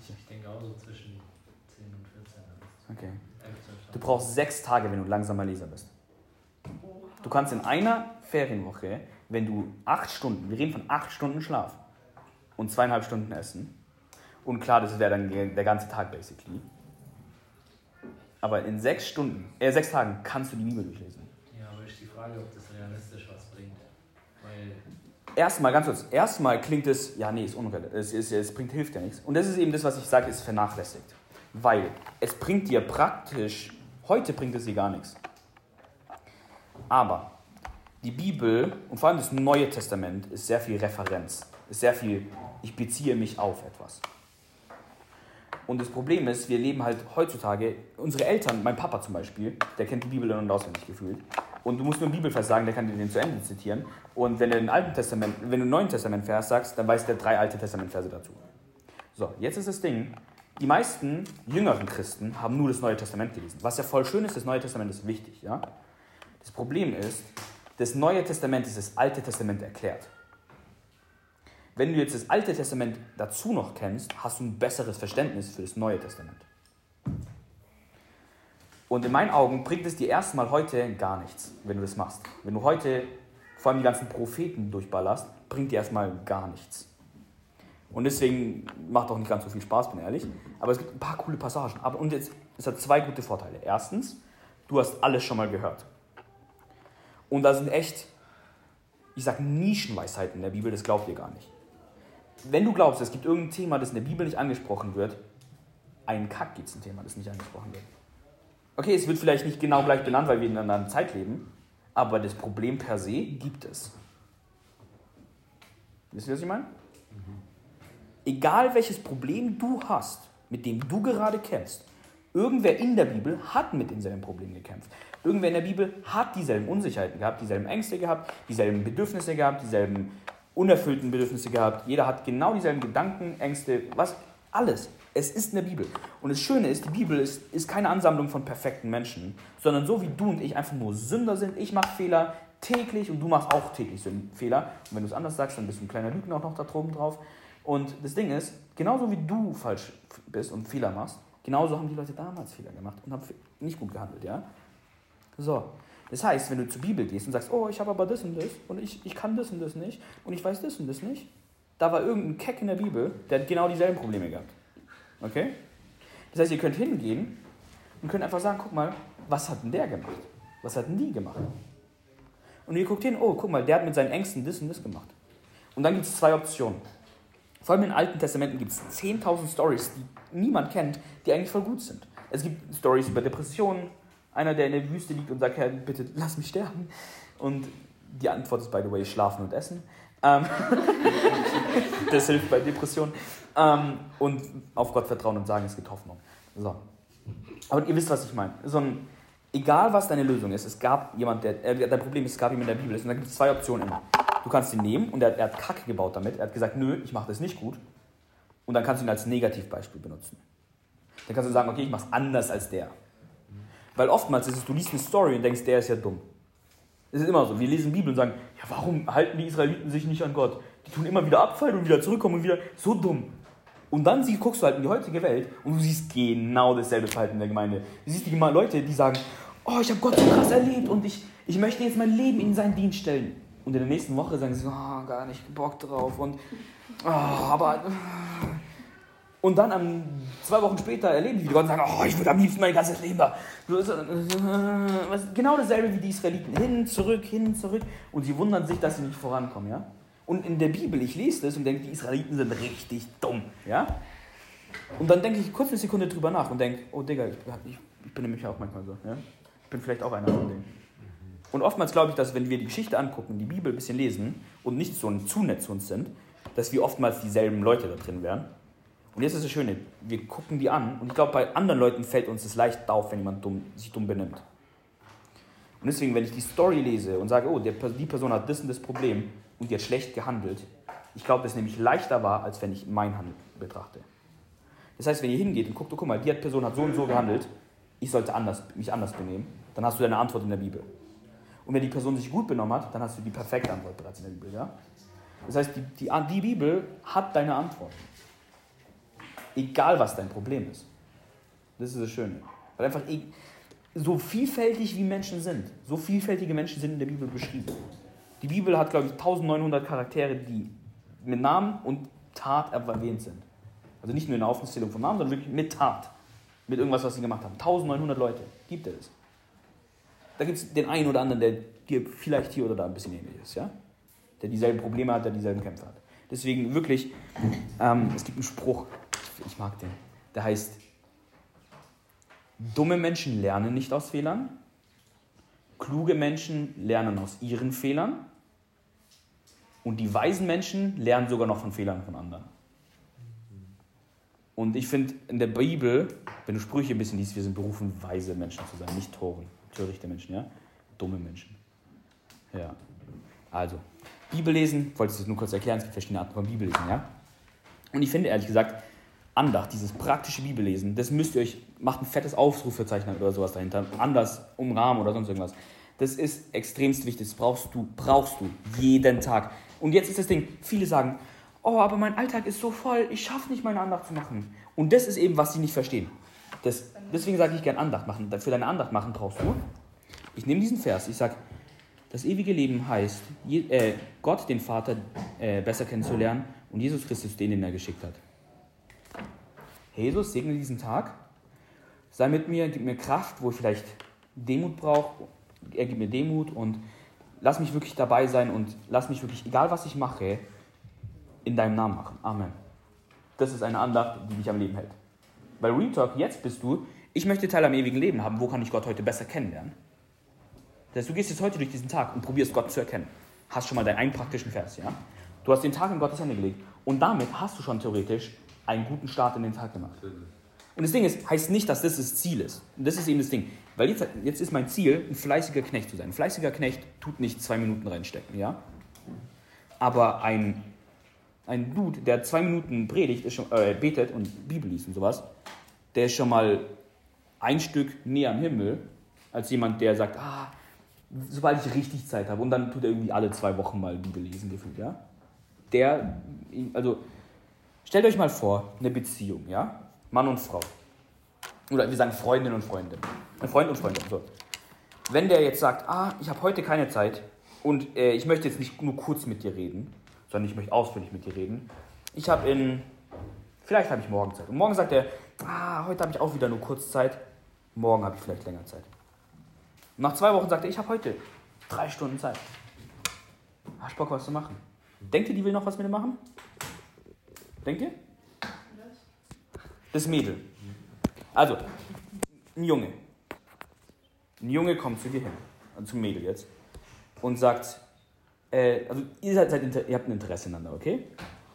Ich denke auch so zwischen 10 und 14. Okay. 11, 12 Du brauchst sechs Tage, wenn du langsamer Leser bist. Du kannst in einer Ferienwoche, wenn du acht Stunden, wir reden von acht Stunden Schlaf und zweieinhalb Stunden Essen, und klar, das wäre dann der ganze Tag basically, aber in sechs Stunden, äh, sechs Tagen kannst du die Bibel durchlesen. Ja, aber ist die Frage, ob das realistisch was bringt. Weil Erstmal, ganz kurz, erstmal klingt es, ja, nee, ist unrealistisch, es, es, es bringt, hilft ja nichts. Und das ist eben das, was ich sage, ist vernachlässigt. Weil es bringt dir praktisch, heute bringt es dir gar nichts. Aber die Bibel und vor allem das Neue Testament ist sehr viel Referenz, ist sehr viel, ich beziehe mich auf etwas. Und das Problem ist, wir leben halt heutzutage, unsere Eltern, mein Papa zum Beispiel, der kennt die Bibel in- und auswendig gefühlt. Und du musst nur einen Bibelvers sagen, der kann dir den zu Ende zitieren. Und wenn du den Alten Testament, wenn du einen Neuen Testament Vers sagst, dann weiß der drei Alte Testament Verse dazu. So, jetzt ist das Ding, die meisten jüngeren Christen haben nur das Neue Testament gelesen. Was ja voll schön ist, das Neue Testament ist wichtig, ja. Das Problem ist, das Neue Testament ist das Alte Testament erklärt. Wenn du jetzt das Alte Testament dazu noch kennst, hast du ein besseres Verständnis für das Neue Testament. Und in meinen Augen bringt es dir erstmal heute gar nichts, wenn du das machst. Wenn du heute vor allem die ganzen Propheten durchballerst, bringt dir erstmal gar nichts. Und deswegen macht auch nicht ganz so viel Spaß, bin ehrlich. Aber es gibt ein paar coole Passagen. Aber, und jetzt, es hat zwei gute Vorteile. Erstens, du hast alles schon mal gehört. Und da sind echt, ich sag Nischenweisheiten in der Bibel, das glaubt ihr gar nicht. Wenn du glaubst, es gibt irgendein Thema, das in der Bibel nicht angesprochen wird, ein Kack gibt es ein Thema, das nicht angesprochen wird. Okay, es wird vielleicht nicht genau gleich benannt, weil wir in einer anderen Zeit leben, aber das Problem per se gibt es. Wisst ihr, was ich meine? Egal welches Problem du hast, mit dem du gerade kämpfst, irgendwer in der Bibel hat mit demselben Problem gekämpft. Irgendwer in der Bibel hat dieselben Unsicherheiten gehabt, dieselben Ängste gehabt, dieselben Bedürfnisse gehabt, dieselben unerfüllten Bedürfnisse gehabt. Jeder hat genau dieselben Gedanken, Ängste, was, alles. Es ist in der Bibel. Und das Schöne ist, die Bibel ist, ist keine Ansammlung von perfekten Menschen, sondern so wie du und ich einfach nur Sünder sind. Ich mache Fehler täglich und du machst auch täglich Fehler. Und wenn du es anders sagst, dann bist du ein kleiner Lügner auch noch da droben drauf. Und das Ding ist, genauso wie du falsch bist und Fehler machst, genauso haben die Leute damals Fehler gemacht und haben nicht gut gehandelt, ja? So. Das heißt, wenn du zur Bibel gehst und sagst, oh, ich habe aber das und das und ich, ich kann das und das nicht und ich weiß das und das nicht, da war irgendein Keck in der Bibel, der hat genau dieselben Probleme gehabt. Okay? Das heißt, ihr könnt hingehen und könnt einfach sagen, guck mal, was hat denn der gemacht? Was hat denn die gemacht? Und ihr guckt hin, oh, guck mal, der hat mit seinen Ängsten das und das gemacht. Und dann gibt es zwei Optionen. Vor allem in Alten Testamenten gibt es 10.000 Stories, die niemand kennt, die eigentlich voll gut sind. Es gibt Stories über Depressionen, einer, der in der Wüste liegt und sagt, Herr, bitte lass mich sterben. Und die Antwort ist, by the way, schlafen und essen. Ähm, das hilft bei Depressionen. Ähm, und auf Gott vertrauen und sagen, es gibt Hoffnung. So. Aber ihr wisst, was ich meine. So ein, egal, was deine Lösung ist, es gab jemand, der, äh, dein Problem ist, es gab jemand, der Bibel ist. Und da gibt es zwei Optionen immer. Du kannst ihn nehmen und er, er hat Kacke gebaut damit. Er hat gesagt, nö, ich mache das nicht gut. Und dann kannst du ihn als Negativbeispiel benutzen. Dann kannst du sagen, okay, ich mache es anders als der. Weil oftmals ist es, du liest eine Story und denkst, der ist ja dumm. Es ist immer so. Wir lesen Bibel und sagen, ja, warum halten die Israeliten sich nicht an Gott? Die tun immer wieder abfallen und wieder zurückkommen und wieder so dumm. Und dann sie, guckst du halt in die heutige Welt und du siehst genau dasselbe Verhalten in der Gemeinde. Du siehst die Leute, die sagen, oh, ich habe Gott so krass erlebt und ich, ich möchte jetzt mein Leben in seinen Dienst stellen. Und in der nächsten Woche sagen sie, oh, gar nicht Bock drauf und, oh, aber... Und dann am, zwei Wochen später erleben die wieder Gott sagen, oh, ich würde am liebsten mein ganzes Leben da. Äh, Genau dasselbe wie die Israeliten. Hin, zurück, hin, zurück. Und sie wundern sich, dass sie nicht vorankommen, ja? Und in der Bibel, ich lese das und denke, die Israeliten sind richtig dumm. Ja? Und dann denke ich kurz eine Sekunde drüber nach und denke, oh Digga, ich, ich, ich bin nämlich auch manchmal so. Ja? Ich bin vielleicht auch einer von denen. Und oftmals glaube ich, dass wenn wir die Geschichte angucken, die Bibel ein bisschen lesen und nicht so ein zu nett zu uns sind, dass wir oftmals dieselben Leute da drin wären. Und jetzt ist das Schöne, wir gucken die an und ich glaube, bei anderen Leuten fällt uns das leicht auf, wenn jemand dumm, sich dumm benimmt. Und deswegen, wenn ich die Story lese und sage, oh, der, die Person hat das und das Problem und die hat schlecht gehandelt, ich glaube, das nämlich leichter war, als wenn ich mein Handeln betrachte. Das heißt, wenn ihr hingeht und guckt, oh, guck mal, die Person hat so und so gehandelt, ich sollte anders, mich anders benehmen, dann hast du deine Antwort in der Bibel. Und wenn die Person sich gut benommen hat, dann hast du die perfekte Antwort bereits in der Bibel. Ja? Das heißt, die, die, die Bibel hat deine Antwort. Egal, was dein Problem ist. Das ist das Schöne. Weil einfach e, so vielfältig wie Menschen sind, so vielfältige Menschen sind in der Bibel beschrieben. Die Bibel hat, glaube ich, 1900 Charaktere, die mit Namen und Tat erwähnt sind. Also nicht nur in der Aufzählung von Namen, sondern wirklich mit Tat. Mit irgendwas, was sie gemacht haben. 1900 Leute gibt es. Da gibt es den einen oder anderen, der dir vielleicht hier oder da ein bisschen ähnlich ist. Ja? Der dieselben Probleme hat, der dieselben Kämpfe hat. Deswegen wirklich, ähm, es gibt einen Spruch, ich mag den, der heißt, dumme Menschen lernen nicht aus Fehlern, kluge Menschen lernen aus ihren Fehlern und die weisen Menschen lernen sogar noch von Fehlern von anderen. Und ich finde in der Bibel, wenn du Sprüche ein bisschen liest, wir sind berufen, weise Menschen zu sein, nicht Toren, törichte Menschen, ja? Dumme Menschen. Ja. Also, Bibel lesen, wollte ich es nur kurz erklären, es gibt verschiedene Arten von Bibellesen, ja? Und ich finde ehrlich gesagt, Andacht, dieses praktische Bibellesen, das müsst ihr euch, macht ein fettes Aufrufezeichen oder sowas dahinter, anders umrahmen oder sonst irgendwas. Das ist extremst wichtig, das brauchst du, brauchst du jeden Tag. Und jetzt ist das Ding, viele sagen, oh, aber mein Alltag ist so voll, ich schaffe nicht, meine Andacht zu machen. Und das ist eben, was sie nicht verstehen. Das, deswegen sage ich gern Andacht machen. Für deine Andacht machen brauchst du, ich nehme diesen Vers, ich sage, das ewige Leben heißt, äh, Gott, den Vater, äh, besser kennenzulernen und Jesus Christus, den, den er geschickt hat. Jesus, segne diesen Tag, sei mit mir, gib mir Kraft, wo ich vielleicht Demut brauche, er gibt mir Demut und lass mich wirklich dabei sein und lass mich wirklich, egal was ich mache, in deinem Namen machen. Amen. Das ist eine Andacht, die dich am Leben hält. Bei Real Talk, jetzt bist du, ich möchte Teil am ewigen Leben haben, wo kann ich Gott heute besser kennenlernen? Das heißt, du gehst jetzt heute durch diesen Tag und probierst Gott zu erkennen. Hast schon mal deinen einen praktischen Vers, ja? Du hast den Tag in Gottes Hände gelegt und damit hast du schon theoretisch einen guten Start in den Tag gemacht. Und das Ding ist, heißt nicht, dass das das Ziel ist. Und das ist eben das Ding. Weil jetzt, jetzt ist mein Ziel, ein fleißiger Knecht zu sein. Ein fleißiger Knecht tut nicht zwei Minuten reinstecken, ja? Aber ein, ein Dude, der zwei Minuten predigt, schon, äh, betet und Bibel liest und sowas, der ist schon mal ein Stück näher am Himmel, als jemand, der sagt, ah, sobald ich richtig Zeit habe. Und dann tut er irgendwie alle zwei Wochen mal Bibel lesen, gefühlt, ja? Der, also, stellt euch mal vor, eine Beziehung, ja? Mann und Frau. Oder wir sagen Freundin und Freundin. Freund und Freundin, so. Wenn der jetzt sagt, ah, ich habe heute keine Zeit und äh, ich möchte jetzt nicht nur kurz mit dir reden, sondern ich möchte ausführlich mit dir reden. Ich habe in, vielleicht habe ich morgen Zeit. Und morgen sagt er, ah, heute habe ich auch wieder nur kurz Zeit, morgen habe ich vielleicht länger Zeit. Nach zwei Wochen sagt er, ich habe heute drei Stunden Zeit. Hast Bock, was zu machen? Denkt ihr, die will noch was mit dir machen? Denkt ihr? Das Mädel. Also, ein Junge. Ein Junge kommt zu dir hin, also zum Mädel jetzt, und sagt, äh, also ihr, seid, seid, ihr habt ein Interesse ineinander, okay?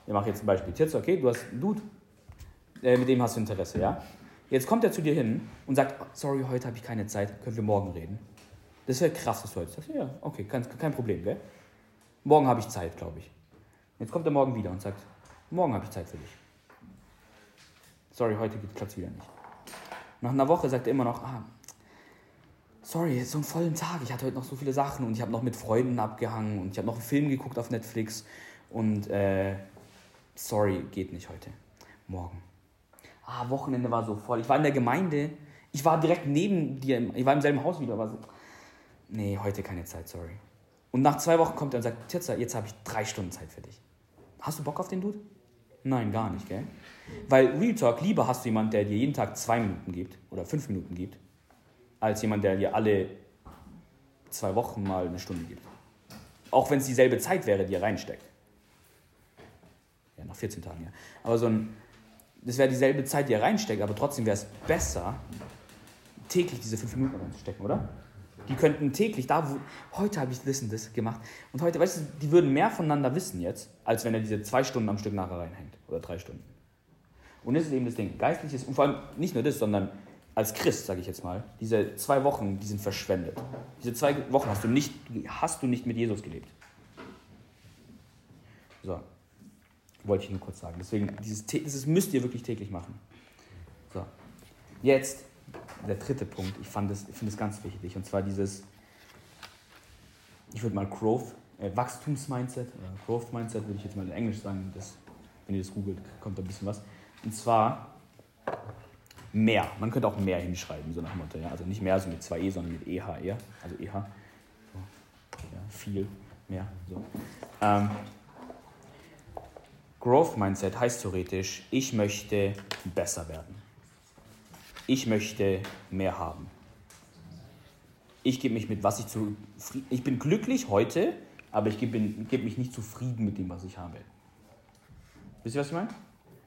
Wir machen jetzt ein Beispiel. Jetzt, okay, du hast einen Dude, äh, mit dem hast du Interesse, ja? Jetzt kommt er zu dir hin und sagt, sorry, heute habe ich keine Zeit, können wir morgen reden? Das wäre krass, was du heute sagst. Ja, okay, kein, kein Problem, gell? Morgen habe ich Zeit, glaube ich. Jetzt kommt er morgen wieder und sagt, morgen habe ich Zeit für dich. Sorry, heute gibt Platz wieder nicht. Nach einer Woche sagt er immer noch, ah, sorry, so einen vollen Tag. Ich hatte heute noch so viele Sachen und ich habe noch mit Freunden abgehangen und ich habe noch einen Film geguckt auf Netflix und äh, sorry, geht nicht heute. Morgen. Ah, Wochenende war so voll. Ich war in der Gemeinde. Ich war direkt neben dir. Ich war im selben Haus wieder, aber so, nee, heute keine Zeit, sorry. Und nach zwei Wochen kommt er und sagt, Tirza, jetzt habe ich drei Stunden Zeit für dich. Hast du Bock auf den Dude? Nein, gar nicht, gell? Weil Real Talk, lieber hast du jemanden, der dir jeden Tag zwei Minuten gibt oder fünf Minuten gibt, als jemand, der dir alle zwei Wochen mal eine Stunde gibt. Auch wenn es dieselbe Zeit wäre, die er reinsteckt. nach 14 Tagen, ja. Aber so ein, das wäre dieselbe Zeit, die er reinsteckt, aber trotzdem wäre es besser, täglich diese fünf Minuten reinzustecken, oder? Die könnten täglich, da wo, heute habe ich das und das gemacht. Und heute, weißt du, die würden mehr voneinander wissen jetzt, als wenn er diese zwei Stunden am Stück nachher reinhängt. Oder drei Stunden. Und das ist eben das Ding. Geistliches, und vor allem nicht nur das, sondern als Christ, sage ich jetzt mal, diese zwei Wochen, die sind verschwendet. Diese zwei Wochen hast du nicht, hast du nicht mit Jesus gelebt. So. Wollte ich nur kurz sagen. Deswegen, dieses, das müsst ihr wirklich täglich machen. So. Jetzt der dritte Punkt. Ich, ich finde es ganz wichtig. Und zwar dieses, ich würde mal Growth, äh, Wachstumsmindset, oder Growth Mindset würde ich jetzt mal in Englisch sagen. Das, wenn ihr das googelt, kommt da ein bisschen was. Und zwar mehr. Man könnte auch mehr hinschreiben, so nach dem Motto. Ja? Also nicht mehr so mit 2e, sondern mit EH eher. Also EH. So. Ja, viel, mehr. So. Ähm, Growth Mindset heißt theoretisch, ich möchte besser werden. Ich möchte mehr haben. Ich gebe mich mit, was ich zu. Ich bin glücklich heute, aber ich gebe gebe mich nicht zufrieden mit dem, was ich habe. Wisst ihr, was ich meine?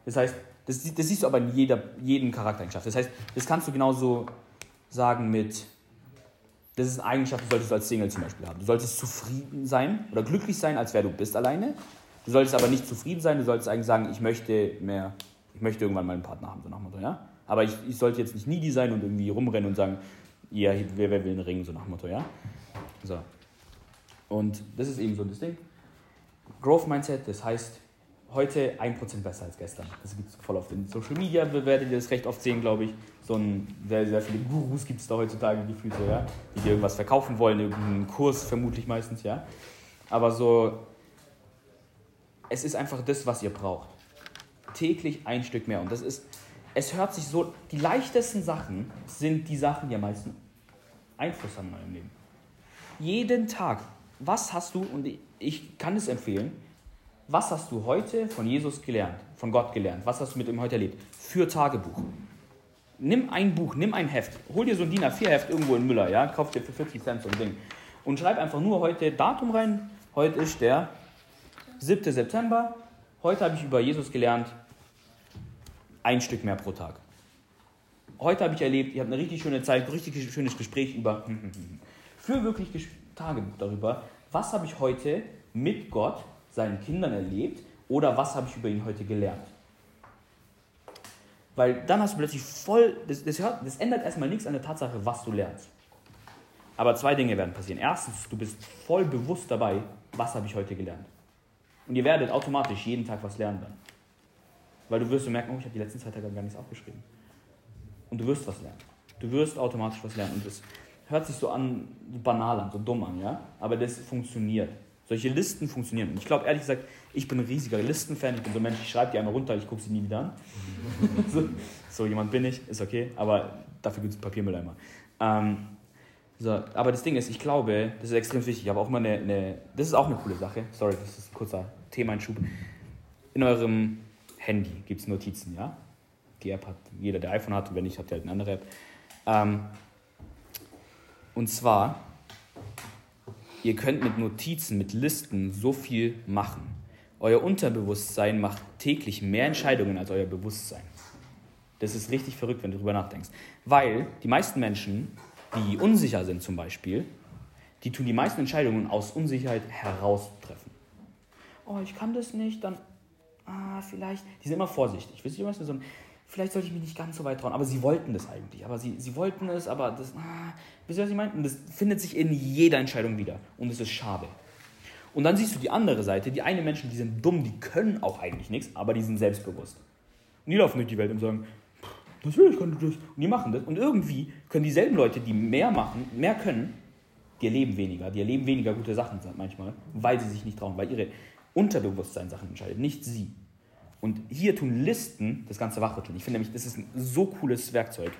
Das heißt, das, das siehst du aber in jeder, jeden Charaktereigenschaft. Das heißt, das kannst du genauso sagen mit, das ist eine Eigenschaft, die solltest du als Single zum Beispiel haben. Du solltest zufrieden sein oder glücklich sein, als wer du bist alleine. Du solltest aber nicht zufrieden sein, du solltest eigentlich sagen, ich möchte mehr, ich möchte irgendwann mal einen Partner haben, so nach dem Motto, ja? Aber ich, ich sollte jetzt nicht needy sein und irgendwie rumrennen und sagen, ja, wer, wer will einen Ring, so nach dem Motto, ja? So. Und das ist eben so das Ding. Growth Mindset, das heißt, heute 1% besser als gestern. Das gibt es voll oft in Social Media, werdet ihr das recht oft sehen, glaube ich. So ein, sehr, sehr viele Gurus gibt es da heutzutage gefühlt so, ja, die dir irgendwas verkaufen wollen, irgendeinen Kurs vermutlich meistens, ja. Aber so, es ist einfach das, was ihr braucht. Täglich ein Stück mehr. Und das ist, es hört sich so, die leichtesten Sachen sind die Sachen, die am meisten Einfluss haben in eurem Leben. Jeden Tag, was hast du, und ich- ich kann es empfehlen, was hast du heute von Jesus gelernt, von Gott gelernt? Was hast du mit ihm heute erlebt? Für Tagebuch. Nimm ein Buch, nimm ein Heft, hol dir so ein DIN A4-Heft irgendwo in Müller, ja, kauf dir für 40 Cent so ein Ding und schreib einfach nur heute Datum rein. Heute ist der 7. September. Heute habe ich über Jesus gelernt, ein Stück mehr pro Tag. Heute habe ich erlebt, ihr habt eine richtig schöne Zeit, ein richtig schönes Gespräch über. Für wirklich Tagebuch darüber, was habe ich heute mit Gott, seinen Kindern erlebt oder was habe ich über ihn heute gelernt. Weil dann hast du plötzlich voll, das, das, das ändert erstmal nichts an der Tatsache, was du lernst. Aber zwei Dinge werden passieren. Erstens, du bist voll bewusst dabei, was habe ich heute gelernt. Und ihr werdet automatisch jeden Tag was lernen dann. Weil du wirst merken, oh, ich habe die letzten zwei Tage gar nichts aufgeschrieben. Und du wirst was lernen. Du wirst automatisch was lernen. Und das hört sich so an, so banal an, so dumm an, ja? Aber das funktioniert. Solche Listen funktionieren. Und ich glaube, ehrlich gesagt, ich bin ein riesiger Listenfan. Ich bin so ein Mensch, ich schreibe die einmal runter, ich gucke sie nie wieder an. so, so jemand bin ich, ist okay. Aber dafür gibt es Papiermülleimer. Ähm, so, aber das Ding ist, ich glaube, das ist extrem wichtig. Ich habe auch mal eine, eine, das ist auch eine coole Sache. Sorry, das ist ein kurzer Themeinschub. In eurem Handy gibt es Notizen, ja? Die App hat jeder, der iPhone hat, und wenn nicht, habt ihr halt eine andere App. Ähm, und zwar, ihr könnt mit Notizen, mit Listen so viel machen. Euer Unterbewusstsein macht täglich mehr Entscheidungen als euer Bewusstsein. Das ist richtig verrückt, wenn du darüber nachdenkst. Weil die meisten Menschen, die unsicher sind zum Beispiel, die tun die meisten Entscheidungen aus Unsicherheit heraus treffen. Oh, ich kann das nicht, dann, ah, vielleicht. Die sind immer vorsichtig. Wisst ihr, was so ein, vielleicht sollte ich mich nicht ganz so weit trauen. Aber sie wollten das eigentlich. Aber sie, sie wollten es, aber das, ah, wisst ihr, was ich meine? Und das findet sich in jeder Entscheidung wieder. Und es ist schade. Und dann siehst du die andere Seite, die eine Menschen, die sind dumm, die können auch eigentlich nichts, aber die sind selbstbewusst. Und die laufen durch die Welt und sagen, "Pff, das will ich, kann ich das. Und die machen das. Und irgendwie können dieselben Leute, die mehr machen, mehr können, die erleben weniger, die erleben weniger gute Sachen manchmal, weil sie sich nicht trauen, weil ihre Unterbewusstsein Sachen entscheidet, nicht sie. Und hier tun Listen das Ganze wachrütteln. Ich finde nämlich, das ist ein so cooles Werkzeug.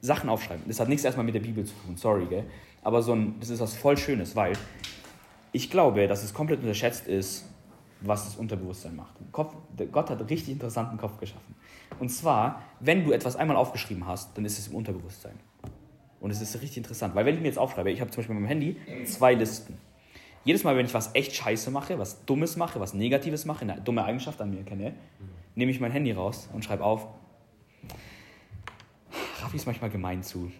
Sachen aufschreiben. Das hat nichts erstmal mit der Bibel zu tun, sorry, gell? Aber so ein, das ist was voll Schönes, weil ich glaube, dass es komplett unterschätzt ist, was das Unterbewusstsein macht. Kopf, Gott hat einen richtig interessanten Kopf geschaffen. Und zwar, wenn du etwas einmal aufgeschrieben hast, dann ist es im Unterbewusstsein. Und es ist richtig interessant, weil wenn ich mir jetzt aufschreibe, ich habe zum Beispiel mit meinem Handy zwei Listen. Jedes Mal, wenn ich was echt scheiße mache, was Dummes mache, was Negatives mache, eine dumme Eigenschaft an mir kenne, nehme ich mein Handy raus und schreibe auf. Raffi ist manchmal gemein zu.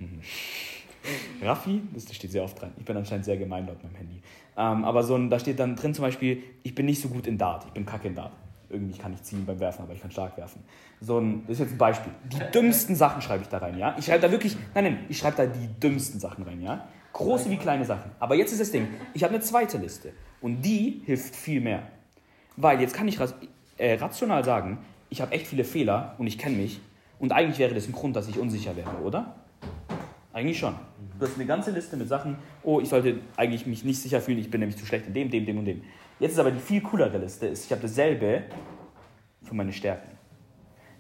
Raffi, das steht sehr oft dran. Ich bin anscheinend sehr gemein laut meinem Handy. Ähm, aber so ein, da steht dann drin zum Beispiel, ich bin nicht so gut in Dart, ich bin kacke in Dart. Irgendwie kann ich ziehen beim Werfen, aber ich kann stark werfen. So ein, das ist jetzt ein Beispiel. Die dümmsten Sachen schreibe ich da rein, ja? Ich schreibe da wirklich, nein, nein, ich schreibe da die dümmsten Sachen rein, ja? Große wie kleine Sachen. Aber jetzt ist das Ding, ich habe eine zweite Liste und die hilft viel mehr. Weil jetzt kann ich äh, rational sagen, ich habe echt viele Fehler und ich kenne mich und eigentlich wäre das ein Grund, dass ich unsicher wäre, oder? Eigentlich schon. Du hast eine ganze Liste mit Sachen, oh, ich sollte eigentlich mich nicht sicher fühlen, ich bin nämlich zu schlecht in dem, dem, dem und dem. Jetzt ist aber die viel coolere Liste, ist, ich habe dasselbe für meine Stärken.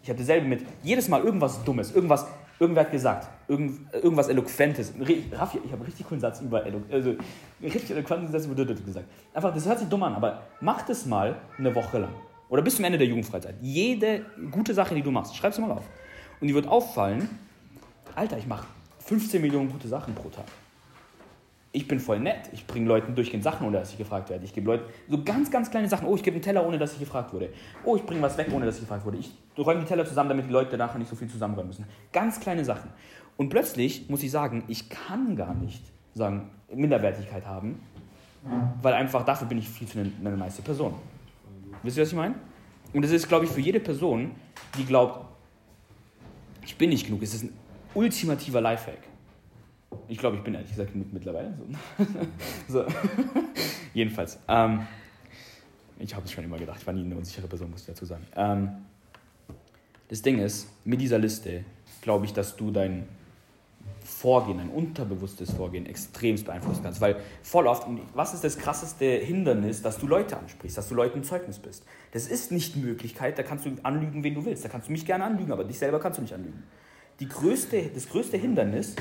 Ich habe dasselbe mit jedes Mal irgendwas Dummes, irgendwas, irgendwer hat gesagt, irgend, irgendwas Eloquentes. Raffi, ich habe einen richtig coolen Satz über Elo, also richtig eloquenten Satz über gesagt. Einfach, das hört sich dumm an, aber mach das mal eine Woche lang. Oder bis zum Ende der Jugendfreizeit. Jede gute Sache, die du machst, schreib sie mal auf. Und die wird auffallen, Alter, ich mache 15 Millionen gute Sachen pro Tag. Ich bin voll nett. Ich bringe Leuten durchgehend Sachen, ohne dass ich gefragt werde. Ich gebe Leuten so ganz, ganz kleine Sachen. Oh, ich gebe einen Teller, ohne dass ich gefragt wurde. Oh, ich bringe was weg, ohne dass ich gefragt wurde. Ich räume die Teller zusammen, damit die Leute nachher nicht so viel zusammenräumen müssen. Ganz kleine Sachen. Und plötzlich muss ich sagen, ich kann gar nicht sagen, Minderwertigkeit haben, weil einfach dafür bin ich viel zu eine, eine Person. Wisst ihr, was ich meine? Und das ist, glaube ich, für jede Person, die glaubt, ich bin nicht genug, es ist ein ultimativer Lifehack. Ich glaube, ich bin ehrlich gesagt mittlerweile. So. so. Jedenfalls. Ähm, ich habe es schon immer gedacht, ich war nie eine unsichere Person, muss ich dazu sagen. Ähm, das Ding ist, mit dieser Liste glaube ich, dass du dein Vorgehen, dein unterbewusstes Vorgehen extremst beeinflussen kannst. Weil voll oft, was ist das krasseste Hindernis, dass du Leute ansprichst, dass du Leuten Zeugnis bist? Das ist nicht Möglichkeit, da kannst du anlügen, wen du willst. Da kannst du mich gerne anlügen, aber dich selber kannst du nicht anlügen. Die größte, das größte Hindernis,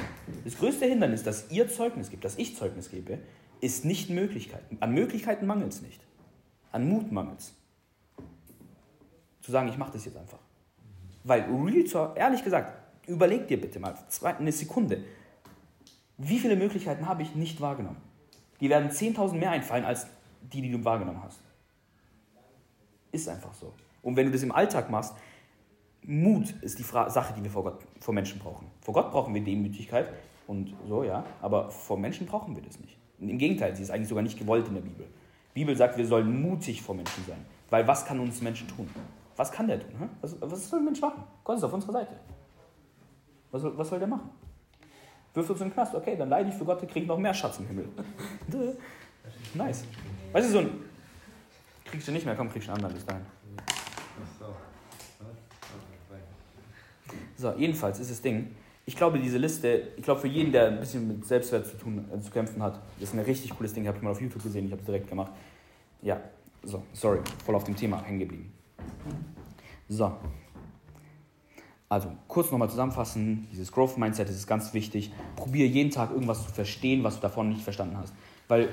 das größte Hindernis, dass ihr Zeugnis gibt, dass ich Zeugnis gebe, ist nicht Möglichkeiten. An Möglichkeiten mangelt es nicht. An Mut mangelt es. Zu sagen, ich mache das jetzt einfach. Weil Real ehrlich gesagt, überleg dir bitte mal eine Sekunde, wie viele Möglichkeiten habe ich nicht wahrgenommen? Die werden 10.000 mehr einfallen als die, die du wahrgenommen hast. Ist einfach so. Und wenn du das im Alltag machst, Mut ist die Fra Sache, die wir vor, Gott, vor Menschen brauchen. Vor Gott brauchen wir Demütigkeit und so, ja, aber vor Menschen brauchen wir das nicht. Im Gegenteil, sie ist eigentlich sogar nicht gewollt in der Bibel. Die Bibel sagt, wir sollen mutig vor Menschen sein. Weil was kann uns Menschen tun? Was kann der tun? hä? Was, was soll ein Mensch machen? Gott ist auf unserer Seite. Was soll, was soll der machen? Wirft uns in den Knast, okay, dann leide ich für Gott, der kriegt noch mehr Schatz im Himmel. nice. Weißt du, so ein. Kriegst du nicht mehr, komm, kriegst du einen anderen bis dahin. Ach so. So, jedenfalls ist das Ding. Ich glaube, diese Liste, ich glaube, für jeden, der ein bisschen mit Selbstwert zu tun, äh, zu kämpfen hat, ist ein richtig cooles Ding. Habe ich mal auf YouTube gesehen, ich habe es direkt gemacht. Ja, so, sorry, voll auf dem Thema hängen geblieben. So. Also, kurz nochmal zusammenfassen: dieses Growth Mindset ist ganz wichtig. Probiere jeden Tag irgendwas zu verstehen, was du davon nicht verstanden hast. Weil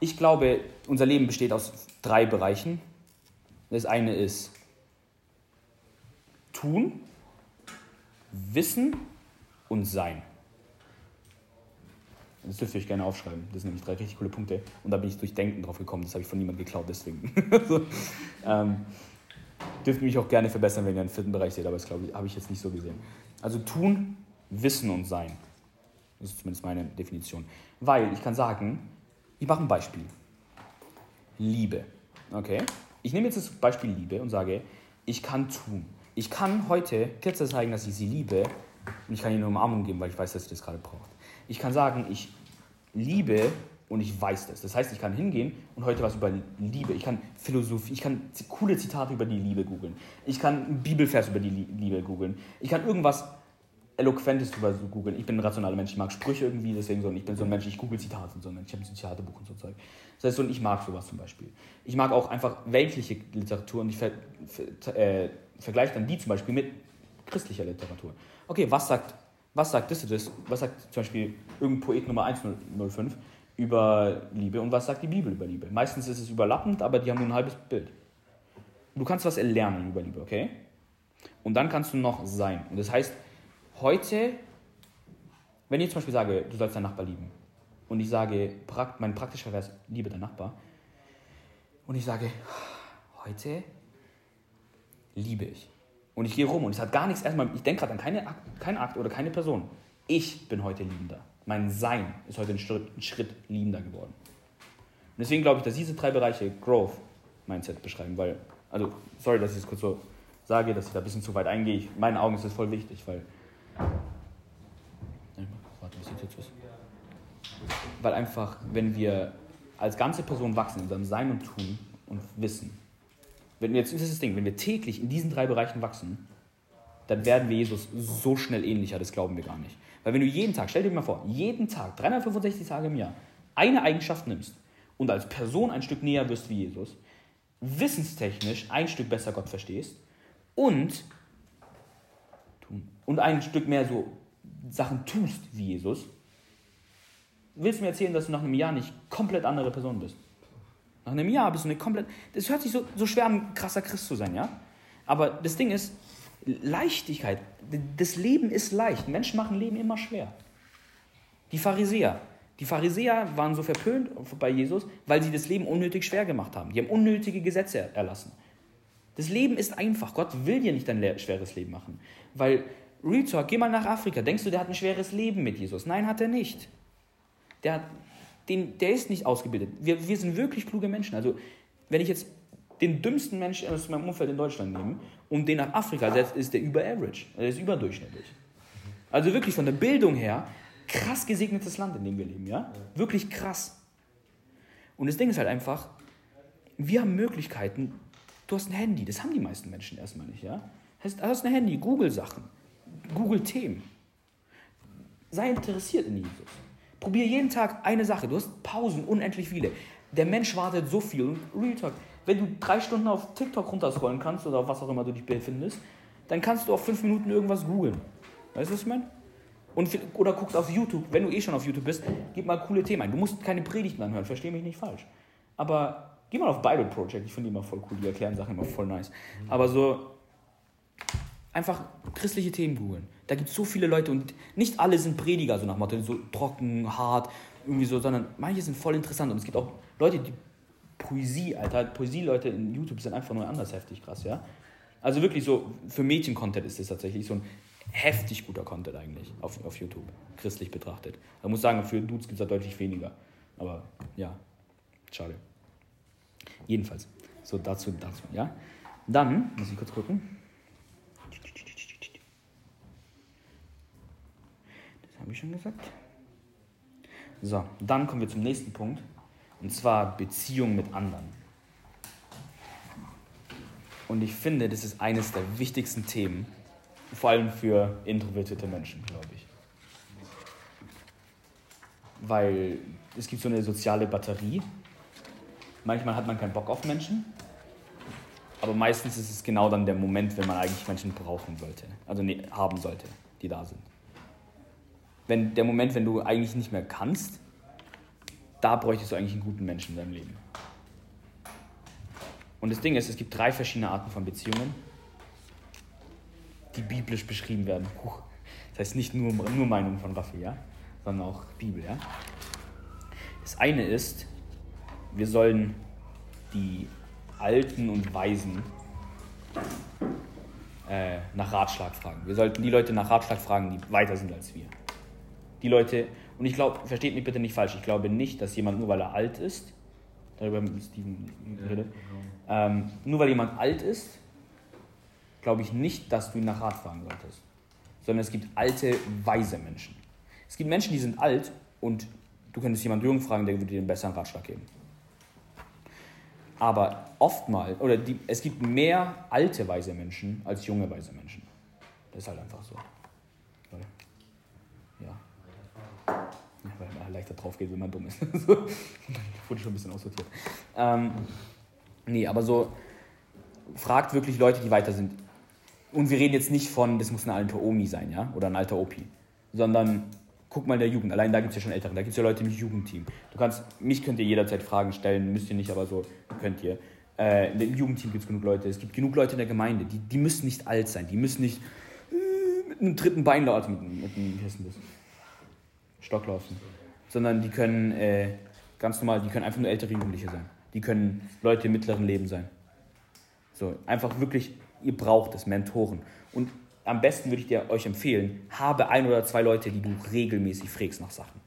ich glaube, unser Leben besteht aus drei Bereichen. Das eine ist tun, Wissen und Sein. Das dürft ihr euch gerne aufschreiben. Das sind nämlich drei richtig coole Punkte. Und da bin ich durch Denken drauf gekommen. Das habe ich von niemandem geklaut, deswegen. so, ähm, dürft ihr mich auch gerne verbessern, wenn ihr einen vierten Bereich seht, aber das glaube ich, habe ich jetzt nicht so gesehen. Also tun, Wissen und Sein. Das ist zumindest meine Definition. Weil ich kann sagen, ich mache ein Beispiel. Liebe. Okay? Ich nehme jetzt das Beispiel Liebe und sage, ich kann tun. Ich kann heute Kitzer zeigen, dass ich sie liebe und ich kann ihnen eine Umarmung geben, weil ich weiß, dass sie das gerade braucht. Ich kann sagen, ich liebe und ich weiß das. Das heißt, ich kann hingehen und heute was über Liebe, ich kann Philosophie, ich kann coole Zitate über die Liebe googeln. Ich kann einen Bibelvers über die Lie- Liebe googeln. Ich kann irgendwas Eloquentes drüber so googeln. Ich bin ein rationaler Mensch, ich mag Sprüche irgendwie, deswegen so. Und ich bin so ein Mensch, ich google Zitate und so. Ich habe ein Zitatebuch und so Zeug. Das heißt, so, und ich mag sowas zum Beispiel. Ich mag auch einfach weltliche Literatur und ich ver, ver, äh, vergleiche dann die zum Beispiel mit christlicher Literatur. Okay, was sagt, was sagt das? Was sagt zum Beispiel irgendein Poet Nummer 105 über Liebe und was sagt die Bibel über Liebe? Meistens ist es überlappend, aber die haben nur ein halbes Bild. Du kannst was erlernen über Liebe, okay? Und dann kannst du noch sein. Und das heißt, heute, wenn ich zum Beispiel sage, du sollst deinen Nachbar lieben, und ich sage, mein praktischer Vers, liebe dein Nachbar, und ich sage, heute liebe ich. Und ich gehe rum und es hat gar nichts erstmal, ich denke gerade an keine, Akt- keinen Akt oder keine Person. Ich bin heute liebender. Mein Sein ist heute ein Schritt, ein Schritt liebender geworden. Und deswegen glaube ich, dass diese drei Bereiche Growth Mindset beschreiben, weil, also, sorry, dass ich es kurz so sage, dass ich da ein bisschen zu weit eingehe. In meinen Augen ist das voll wichtig, weil. Warte, was jetzt was? Weil einfach, wenn wir als ganze Person wachsen in unserem Sein und Tun und Wissen, wenn wir jetzt, ist das Ding, wenn wir täglich in diesen drei Bereichen wachsen, dann werden wir Jesus so schnell ähnlicher, das glauben wir gar nicht. Weil wenn du jeden Tag, stell dir mal vor, jeden Tag, 365 Tage im Jahr, eine Eigenschaft nimmst und als Person ein Stück näher wirst wie Jesus, wissenstechnisch ein Stück besser Gott verstehst und, und ein Stück mehr so Sachen tust wie Jesus, willst du mir erzählen, dass du nach einem Jahr nicht komplett andere Person bist? Nach einem Jahr bist du eine komplett. Das hört sich so, so schwer an, krasser Christ zu sein, ja? Aber das Ding ist, Leichtigkeit. Das Leben ist leicht. Menschen machen Leben immer schwer. Die Pharisäer. Die Pharisäer waren so verpönt bei Jesus, weil sie das Leben unnötig schwer gemacht haben. Die haben unnötige Gesetze erlassen. Das Leben ist einfach. Gott will dir nicht ein schweres Leben machen. Weil, Real Talk, geh mal nach Afrika. Denkst du, der hat ein schweres Leben mit Jesus? Nein, hat er nicht. Der, hat, den, der ist nicht ausgebildet. Wir, wir sind wirklich kluge Menschen. Also, wenn ich jetzt den dümmsten Menschen aus meinem Umfeld in Deutschland nehme und den nach Afrika setze, ist der über average. Der ist überdurchschnittlich. Also wirklich von der Bildung her, krass gesegnetes Land, in dem wir leben, ja? Wirklich krass. Und das Ding ist halt einfach, wir haben Möglichkeiten, du hast ein Handy, das haben die meisten Menschen erstmal nicht, ja? Hast, hast ein Handy, Google Sachen, Google Themen. Sei interessiert in Jesus. Probier jeden Tag eine Sache. Du hast Pausen, unendlich viele. Der Mensch wartet so viel. Real Talk, wenn du drei Stunden auf TikTok runterscrollen kannst oder auf was auch immer du dich befindest, dann kannst du auf fünf Minuten irgendwas googeln. Weißt du, was ich meine? Und, oder guckst auf YouTube, wenn du eh schon auf YouTube bist, gib mal coole Themen ein. Du musst keine Predigten anhören, versteh mich nicht falsch. Aber geh mal auf Bible Project, ich finde die immer voll cool, die erklären Sachen immer voll nice. Aber so einfach christliche Themen googeln. Da gibt es so viele Leute und nicht alle sind Prediger, so nach Motto, so trocken, hart, irgendwie so, sondern manche sind voll interessant. Und es gibt auch Leute, die Poesie, Alter, Poesie-Leute in YouTube sind einfach nur anders heftig krass, ja. Also wirklich so, für Mädchen-Content ist das tatsächlich so ein heftig guter Content eigentlich auf, auf YouTube, christlich betrachtet. Man muss sagen, für Dudes gibt es da deutlich weniger. Aber ja, schade. Jedenfalls, so dazu, dazu, ja. Dann, muss ich kurz gucken. Das habe ich schon gesagt. So, dann kommen wir zum nächsten Punkt. Und zwar Beziehung mit anderen. Und ich finde, das ist eines der wichtigsten Themen, vor allem für introvertierte Menschen, glaube ich. Weil es gibt so eine soziale Batterie. Manchmal hat man keinen Bock auf Menschen, aber meistens ist es genau dann der Moment, wenn man eigentlich Menschen brauchen sollte, also nee, haben sollte, die da sind. Wenn der Moment, wenn du eigentlich nicht mehr kannst, da bräuchtest du eigentlich einen guten Menschen in deinem Leben. Und das Ding ist, es gibt drei verschiedene Arten von Beziehungen, die biblisch beschrieben werden. Das heißt nicht nur, nur Meinung von Raffi, ja? sondern auch Bibel. Ja? Das eine ist, wir sollen die Alten und Weisen äh, nach Ratschlag fragen. Wir sollten die Leute nach Ratschlag fragen, die weiter sind als wir. Die Leute, und ich glaube, versteht mich bitte nicht falsch, ich glaube nicht, dass jemand nur weil er alt ist, darüber mit Steven geredet, ähm, nur weil jemand alt ist, glaube ich nicht, dass du ihn nach Rat fragen solltest. Sondern es gibt alte, weise Menschen. Es gibt Menschen, die sind alt und du könntest jemanden jung fragen, der würde dir einen besseren Ratschlag geben. Aber oftmals, oder die, es gibt mehr alte, weise Menschen als junge, weise Menschen. Das ist halt einfach so. Weil- Ja. Ja, weil man leichter drauf geht, wenn man dumm ist. so. Wurde schon ein bisschen aussortiert. Ähm, nee, aber so, fragt wirklich Leute, die weiter sind. Und wir reden jetzt nicht von, das muss eine alte Omi sein, ja, oder ein alter Opi, sondern guck mal in der Jugend. Allein da gibt es ja schon Ältere, da gibt es ja Leute im Jugendteam. Du kannst, mich könnt ihr jederzeit Fragen stellen, müsst ihr nicht, aber so könnt ihr. Äh, Im Jugendteam gibt es genug Leute, es gibt genug Leute in der Gemeinde, die, die müssen nicht alt sein, die müssen nicht äh, mit einem dritten Bein laufen, mit, mit einem, wie heißt denn das? Stock laufen. sondern die können äh, ganz normal, die können einfach nur ältere Jugendliche sein. Die können Leute im mittleren Leben sein. So, einfach wirklich, ihr braucht es, Mentoren. Und am besten würde ich dir euch empfehlen, habe ein oder zwei Leute, die du regelmäßig fragst nach Sachen.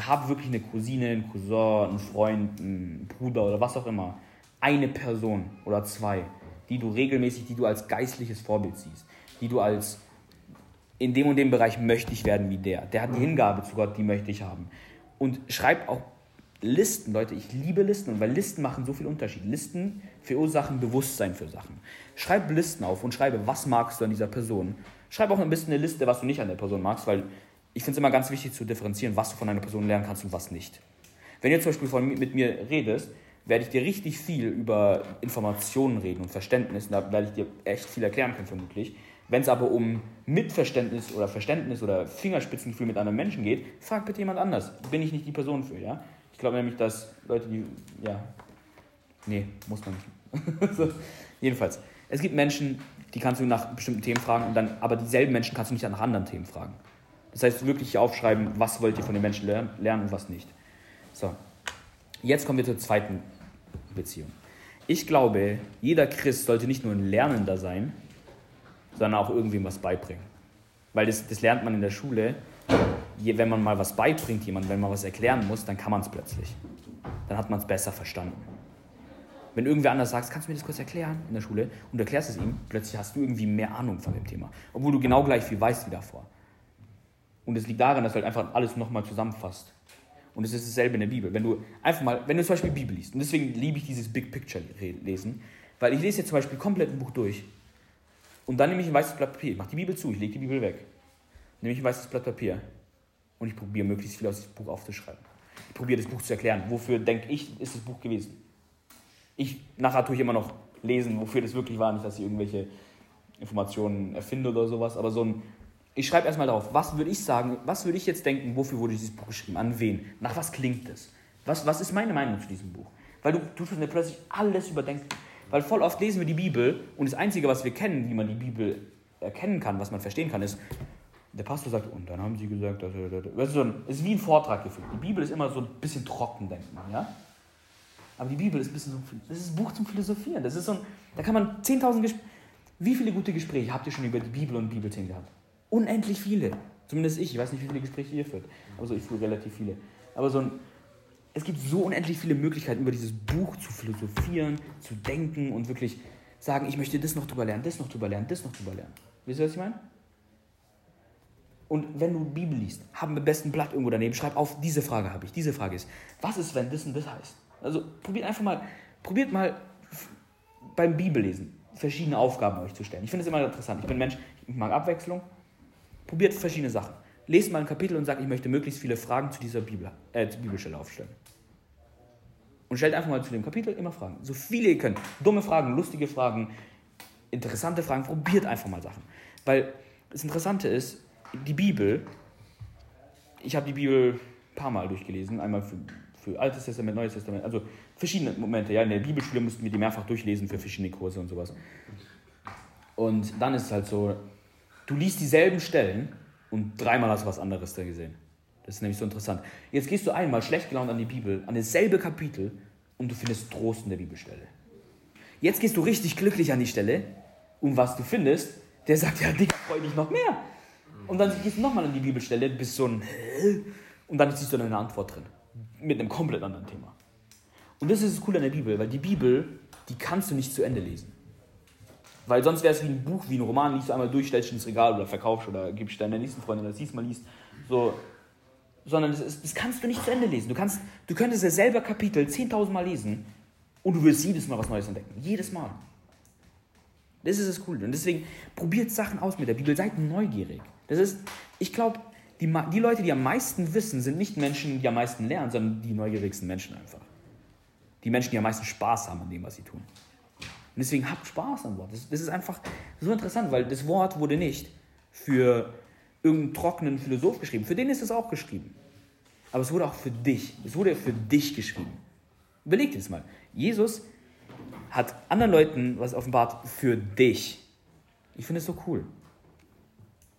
Habe wirklich eine Cousine, einen Cousin, einen Freund, einen Bruder oder was auch immer. Eine Person oder zwei, die du regelmäßig, die du als geistliches Vorbild siehst, die du als in dem und dem Bereich möchte ich werden wie der. Der hat die Hingabe zu Gott, die möchte ich haben. Und schreib auch Listen, Leute, ich liebe Listen, weil Listen machen so viel Unterschied. Listen verursachen Bewusstsein für Sachen. Schreib Listen auf und schreibe, was magst du an dieser Person. Schreib auch ein bisschen eine Liste, was du nicht an der Person magst, weil ich finde es immer ganz wichtig zu differenzieren, was du von einer Person lernen kannst und was nicht. Wenn du zum Beispiel von, mit mir redest, werde ich dir richtig viel über Informationen reden und Verständnis. Und da werde ich dir echt viel erklären können, vermutlich. Wenn es aber um Mitverständnis oder Verständnis oder Fingerspitzengefühl mit anderen Menschen geht, frag bitte jemand anders. Bin ich nicht die Person für, ja? Ich glaube nämlich, dass Leute, die, ja, nee, muss man nicht. so, jedenfalls, es gibt Menschen, die kannst du nach bestimmten Themen fragen, und dann, aber dieselben Menschen kannst du nicht nach anderen Themen fragen. Das heißt, wirklich aufschreiben, was wollt ihr von den Menschen lernen und was nicht. So, jetzt kommen wir zur zweiten Beziehung. Ich glaube, jeder Christ sollte nicht nur ein Lernender sein, sondern auch irgendwem was beibringen. Weil das, das lernt man in der Schule. Je, wenn man mal was beibringt, jemand, wenn man was erklären muss, dann kann man es plötzlich. Dann hat man es besser verstanden. Wenn irgendwer anders sagt, kannst du mir das kurz erklären in der Schule und du erklärst es ihm, plötzlich hast du irgendwie mehr Ahnung von dem Thema. Obwohl du genau gleich viel weißt wie davor. Und es liegt daran, dass du halt einfach alles nochmal zusammenfasst. Und es ist dasselbe in der Bibel. Wenn du einfach mal, wenn du zum Beispiel Bibel liest, und deswegen liebe ich dieses Big Picture lesen, weil ich lese jetzt zum Beispiel komplett ein Buch durch und dann nehme ich ein weißes Blatt Papier, mache die Bibel zu, ich lege die Bibel weg. Nehme ich ein weißes Blatt Papier und ich probiere möglichst viel aus diesem Buch aufzuschreiben. Ich probiere das Buch zu erklären. Wofür denke ich, ist das Buch gewesen? Ich, nachher tue ich immer noch lesen, wofür das wirklich war, nicht, dass ich irgendwelche Informationen erfinde oder sowas, aber so ein, ich schreibe erstmal darauf, was würde ich sagen, was würde ich jetzt denken, wofür wurde dieses Buch geschrieben, an wen, nach was klingt es, was, was ist meine Meinung zu diesem Buch? Weil du, du tust mir plötzlich alles überdenken. Weil voll oft lesen wir die Bibel und das Einzige, was wir kennen, wie man die Bibel erkennen kann, was man verstehen kann, ist, der Pastor sagt, und dann haben sie gesagt, das ist, so ein, ist wie ein Vortrag gefühlt. Die Bibel ist immer so ein bisschen trocken, denkt man, ja? Aber die Bibel ist ein bisschen so, das ist ein Buch zum Philosophieren. Das ist so ein, da kann man 10.000 Gespräche, wie viele gute Gespräche habt ihr schon über die Bibel und Bibelthemen gehabt? Unendlich viele. Zumindest ich. Ich weiß nicht, wie viele Gespräche ihr führt. Aber so, ich führe relativ viele. Aber so ein, es gibt so unendlich viele Möglichkeiten, über dieses Buch zu philosophieren, zu denken und wirklich sagen, ich möchte das noch drüber lernen, das noch drüber lernen, das noch drüber lernen. Wisst ihr, was ich meine? Und wenn du Bibel liest, hab am besten Blatt irgendwo daneben, schreib auf, diese Frage habe ich, diese Frage ist, was ist, wenn das und das heißt? Also probiert einfach mal, probiert mal beim Bibellesen verschiedene Aufgaben euch zu stellen. Ich finde es immer interessant. Ich bin Mensch, ich mag Abwechslung. Probiert verschiedene Sachen. Lest mal ein Kapitel und sagt, ich möchte möglichst viele Fragen zu dieser Bibel, äh, Bibelstelle aufstellen. Und stellt einfach mal zu dem Kapitel immer Fragen. So viele ihr könnt. Dumme Fragen, lustige Fragen, interessante Fragen. Probiert einfach mal Sachen. Weil das Interessante ist, die Bibel, ich habe die Bibel ein paar Mal durchgelesen. Einmal für für Altes Testament, Neues Testament, also verschiedene Momente. Ja, in der Bibelschule mussten wir die mehrfach durchlesen für verschiedene Kurse und sowas. Und dann ist es halt so, du liest dieselben Stellen und dreimal hast du was anderes da gesehen. Das ist nämlich so interessant. Jetzt gehst du einmal schlecht gelaunt an die Bibel, an dasselbe Kapitel und du findest Trost in der Bibelstelle. Jetzt gehst du richtig glücklich an die Stelle und was du findest, der sagt, ja, Digga, freu dich noch mehr. Und dann gehst du nochmal an die Bibelstelle, bist so ein und dann siehst du eine Antwort drin mit einem komplett anderen Thema. Und das ist das Coole an der Bibel, weil die Bibel, die kannst du nicht zu Ende lesen. Weil sonst wäre es wie ein Buch, wie ein Roman, liest du einmal durch, stellst ins Regal oder verkaufst oder gibst deiner nächsten Freundin, dass sie es mal liest. So. Sondern das, ist, das kannst du nicht zu Ende lesen. Du, kannst, du könntest dasselbe Kapitel 10.000 Mal lesen und du wirst jedes Mal was Neues entdecken. Jedes Mal. Das ist das Coole. Und deswegen probiert Sachen aus mit der Bibel. Seid neugierig. Das ist, ich glaube, die, die Leute, die am meisten wissen, sind nicht Menschen, die am meisten lernen, sondern die neugierigsten Menschen einfach. Die Menschen, die am meisten Spaß haben an dem, was sie tun. Und deswegen habt Spaß am Wort. Das, das ist einfach so interessant, weil das Wort wurde nicht für irgendeinen trockenen Philosoph geschrieben. Für den ist es auch geschrieben. Aber es wurde auch für dich. Es wurde für dich geschrieben. Überleg dir das mal. Jesus hat anderen Leuten was offenbart für dich. Ich finde es so cool.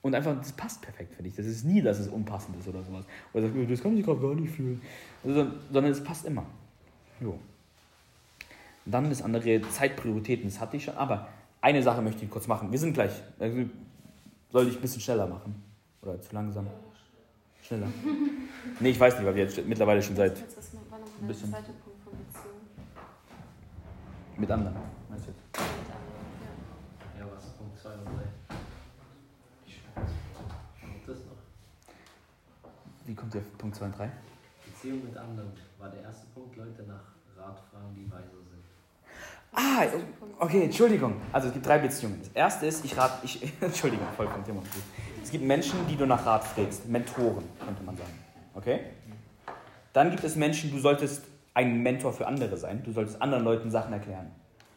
Und einfach, das passt perfekt für dich. Das ist nie, dass es unpassend ist oder sowas. Oder sagst, das kann ich gerade gar nicht fühlen. Also, sondern es passt immer. Jo. Dann das andere, Zeitprioritäten, das hatte ich schon. Aber eine Sache möchte ich kurz machen. Wir sind gleich. Also, soll ich ein bisschen schneller machen? Oder zu langsam? Schneller. Nee, ich weiß nicht, weil wir jetzt mittlerweile schon seit ein der bisschen. zweite Punkt von Beziehung? mit anderen. Meinst du jetzt? Mit anderen, Ja, was? Punkt 2 und 3. Und das noch. Wie kommt der Punkt 2 und 3? Beziehung mit anderen war der erste Punkt, Leute nach Rat fragen, die weise sind. Ah, okay, Entschuldigung. Also es gibt drei Beziehungen. Das erste ist, ich rate, ich, Entschuldigung, vollkommen Thema. Es gibt Menschen, die du nach Rat fragst, Mentoren, könnte man sagen. Okay? Dann gibt es Menschen, du solltest ein Mentor für andere sein. Du solltest anderen Leuten Sachen erklären.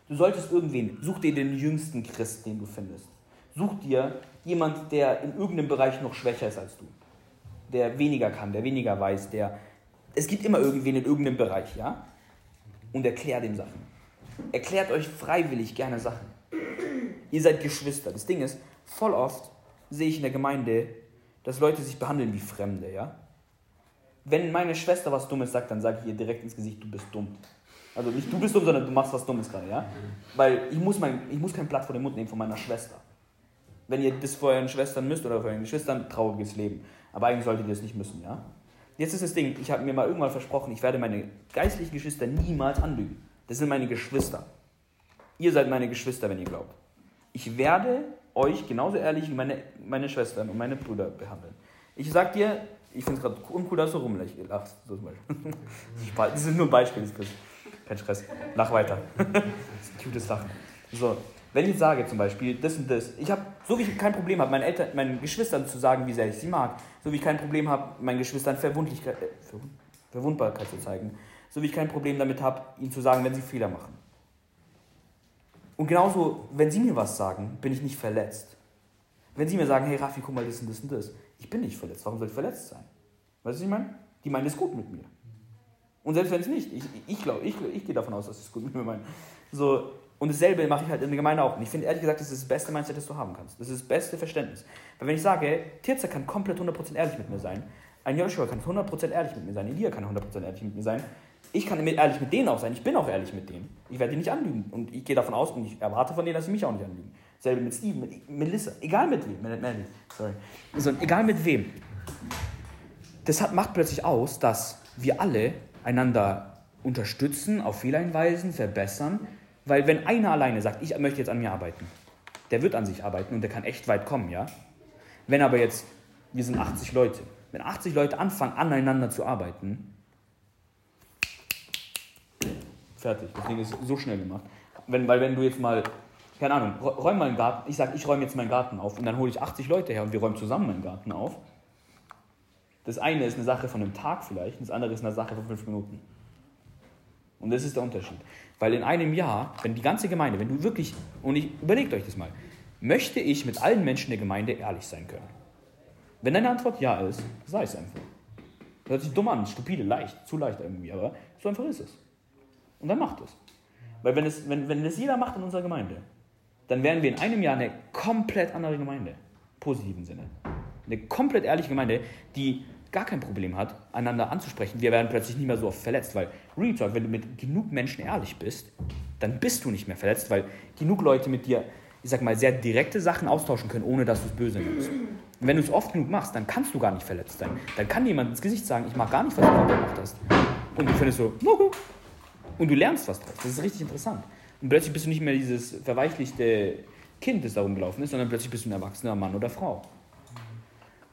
Du solltest irgendwen, such dir den jüngsten Christ, den du findest. Such dir jemand, der in irgendeinem Bereich noch schwächer ist als du. Der weniger kann, der weniger weiß, der. Es gibt immer irgendwen in irgendeinem Bereich, ja? Und erklär dem Sachen. Erklärt euch freiwillig gerne Sachen. Ihr seid Geschwister. Das Ding ist, voll oft sehe ich in der Gemeinde, dass Leute sich behandeln wie Fremde, ja? Wenn meine Schwester was Dummes sagt, dann sage ich ihr direkt ins Gesicht, du bist dumm. Also nicht du bist dumm, sondern du machst was Dummes gerade, ja? Weil ich muss, mein, ich muss kein Blatt vor den Mund nehmen von meiner Schwester. Wenn ihr das vor euren Schwestern müsst oder vor euren Geschwistern, trauriges Leben. Aber eigentlich solltet ihr das nicht müssen, ja? Jetzt ist das Ding, ich habe mir mal irgendwann versprochen, ich werde meine geistlichen Geschwister niemals anlügen. Das sind meine Geschwister. Ihr seid meine Geschwister, wenn ihr glaubt. Ich werde euch genauso ehrlich wie meine, meine Schwestern und meine Brüder behandeln. Ich sag dir, ich finde es gerade uncool, dass du rumlachst. Das sind nur Beispiele, kein Stress. Lach weiter. Das ist ein cutes Lachen. So, wenn ich sage zum Beispiel das und das, ich habe, so wie ich kein Problem habe, meinen Eltern, meinen Geschwistern zu sagen, wie sehr ich sie mag, so wie ich kein Problem habe, meinen Geschwistern Verwundlichkeit, äh, Verwund- Verwundbarkeit zu zeigen, so wie ich kein Problem damit habe, ihnen zu sagen, wenn sie Fehler machen. Und genauso, wenn sie mir was sagen, bin ich nicht verletzt. Wenn sie mir sagen, hey Raffi, guck mal, das und das und das, ich bin nicht verletzt. Warum soll ich verletzt sein? Weißt du, was ich meine? Die meinen es gut mit mir. Und selbst wenn es nicht, ich, ich glaube, ich, ich gehe davon aus, dass sie es gut mit mir meinen. So, und dasselbe mache ich halt in der Gemeinde auch. Und ich finde ehrlich gesagt, das ist das beste Mindset, das du haben kannst. Das ist das beste Verständnis. Weil wenn ich sage, Tirza kann komplett 100% ehrlich mit mir sein, ein Joshua kann 100% ehrlich mit mir sein, Elia kann 100% ehrlich mit mir sein, ich kann ehrlich mit denen auch sein, ich bin auch ehrlich mit denen. Ich werde die nicht anlügen. Und ich gehe davon aus und ich erwarte von denen, dass sie mich auch nicht anlügen. Selbe mit Steven, mit Melissa, egal mit wem, sorry. Also, egal mit wem. Das hat, macht plötzlich aus, dass wir alle einander unterstützen, auf Fehler hinweisen, verbessern. Weil wenn einer alleine sagt, ich möchte jetzt an mir arbeiten, der wird an sich arbeiten und der kann echt weit kommen, ja. Wenn aber jetzt, wir sind 80 Leute, wenn 80 Leute anfangen, aneinander zu arbeiten, fertig. Das Ding ist so schnell gemacht. Wenn, weil wenn du jetzt mal, keine Ahnung, rä- räum mal einen Garten, ich sage, ich räume jetzt meinen Garten auf und dann hole ich 80 Leute her und wir räumen zusammen meinen Garten auf. Das eine ist eine Sache von einem Tag vielleicht, das andere ist eine Sache von fünf Minuten. Und das ist der Unterschied. Weil in einem Jahr, wenn die ganze Gemeinde, wenn du wirklich, und ich, überlegt euch das mal, möchte ich mit allen Menschen der Gemeinde ehrlich sein können? Wenn deine Antwort ja ist, sei es einfach. Das hört sich dumm an, stupide, leicht, zu leicht irgendwie, aber so einfach ist es. Und dann macht es. Weil wenn es, wenn, wenn es jeder macht in unserer Gemeinde, dann wären wir in einem Jahr eine komplett andere Gemeinde. Positiven Sinne. Eine komplett ehrliche Gemeinde, die gar kein Problem hat, einander anzusprechen. Wir werden plötzlich nicht mehr so oft verletzt, weil Real Talk, wenn du mit genug Menschen ehrlich bist, dann bist du nicht mehr verletzt, weil genug Leute mit dir, ich sag mal, sehr direkte Sachen austauschen können, ohne dass du es böse nimmst. Und wenn du es oft genug machst, dann kannst du gar nicht verletzt sein. Dann kann jemand ins Gesicht sagen, ich mag gar nicht, was du gemacht hast. Und du findest so, okay. Und du lernst was draus. Das ist richtig interessant. Und plötzlich bist du nicht mehr dieses verweichlichte Kind, das da rumgelaufen ist, sondern plötzlich bist du ein erwachsener Mann oder Frau.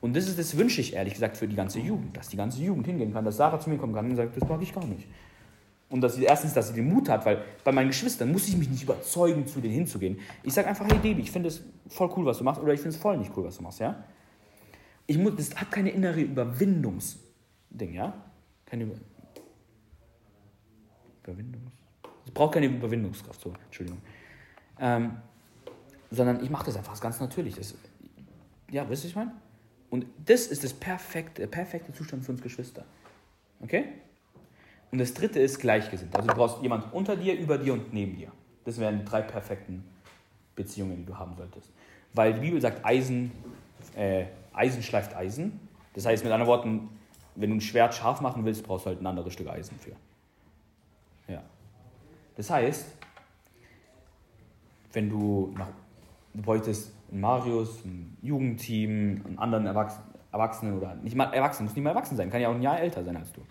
Und das ist, das wünsche ich ehrlich gesagt für die ganze Jugend, dass die ganze Jugend hingehen kann, dass Sarah zu mir kommen kann und sagt, das mag ich gar nicht. Und dass sie erstens, dass sie den Mut hat, weil bei meinen Geschwistern muss ich mich nicht überzeugen, zu denen hinzugehen. Ich sage einfach, hey Debbie, ich finde es voll cool, was du machst, oder ich finde es voll nicht cool, was du machst, ja? Ich muss, das hat keine innere Überwindungsding, ja? Keine Über Überwindungs... Es braucht keine Überwindungskraft, so, Entschuldigung. Ähm, sondern ich mache das einfach, das ganz natürlich. Das, ja, wisst ihr, ich meine? Und das ist das perfekte, der perfekte Zustand für uns Geschwister. Okay? Und das dritte ist gleichgesinnt. Also du brauchst jemand unter dir, über dir und neben dir. Das wären die drei perfekten Beziehungen, die du haben solltest. Weil die Bibel sagt, Eisen äh, Eisen schleift Eisen. Das heißt, mit anderen Worten, wenn du ein Schwert scharf machen willst, brauchst du halt ein anderes Stück Eisen für. Das heißt, wenn du nach, du bräuchtest einen Marius, ein Jugendteam, einen anderen Erwachs Erwachsenen oder nicht mal Erwachsenen, muss nicht mal erwachsen sein, kann ja auch ein Jahr älter sein als du.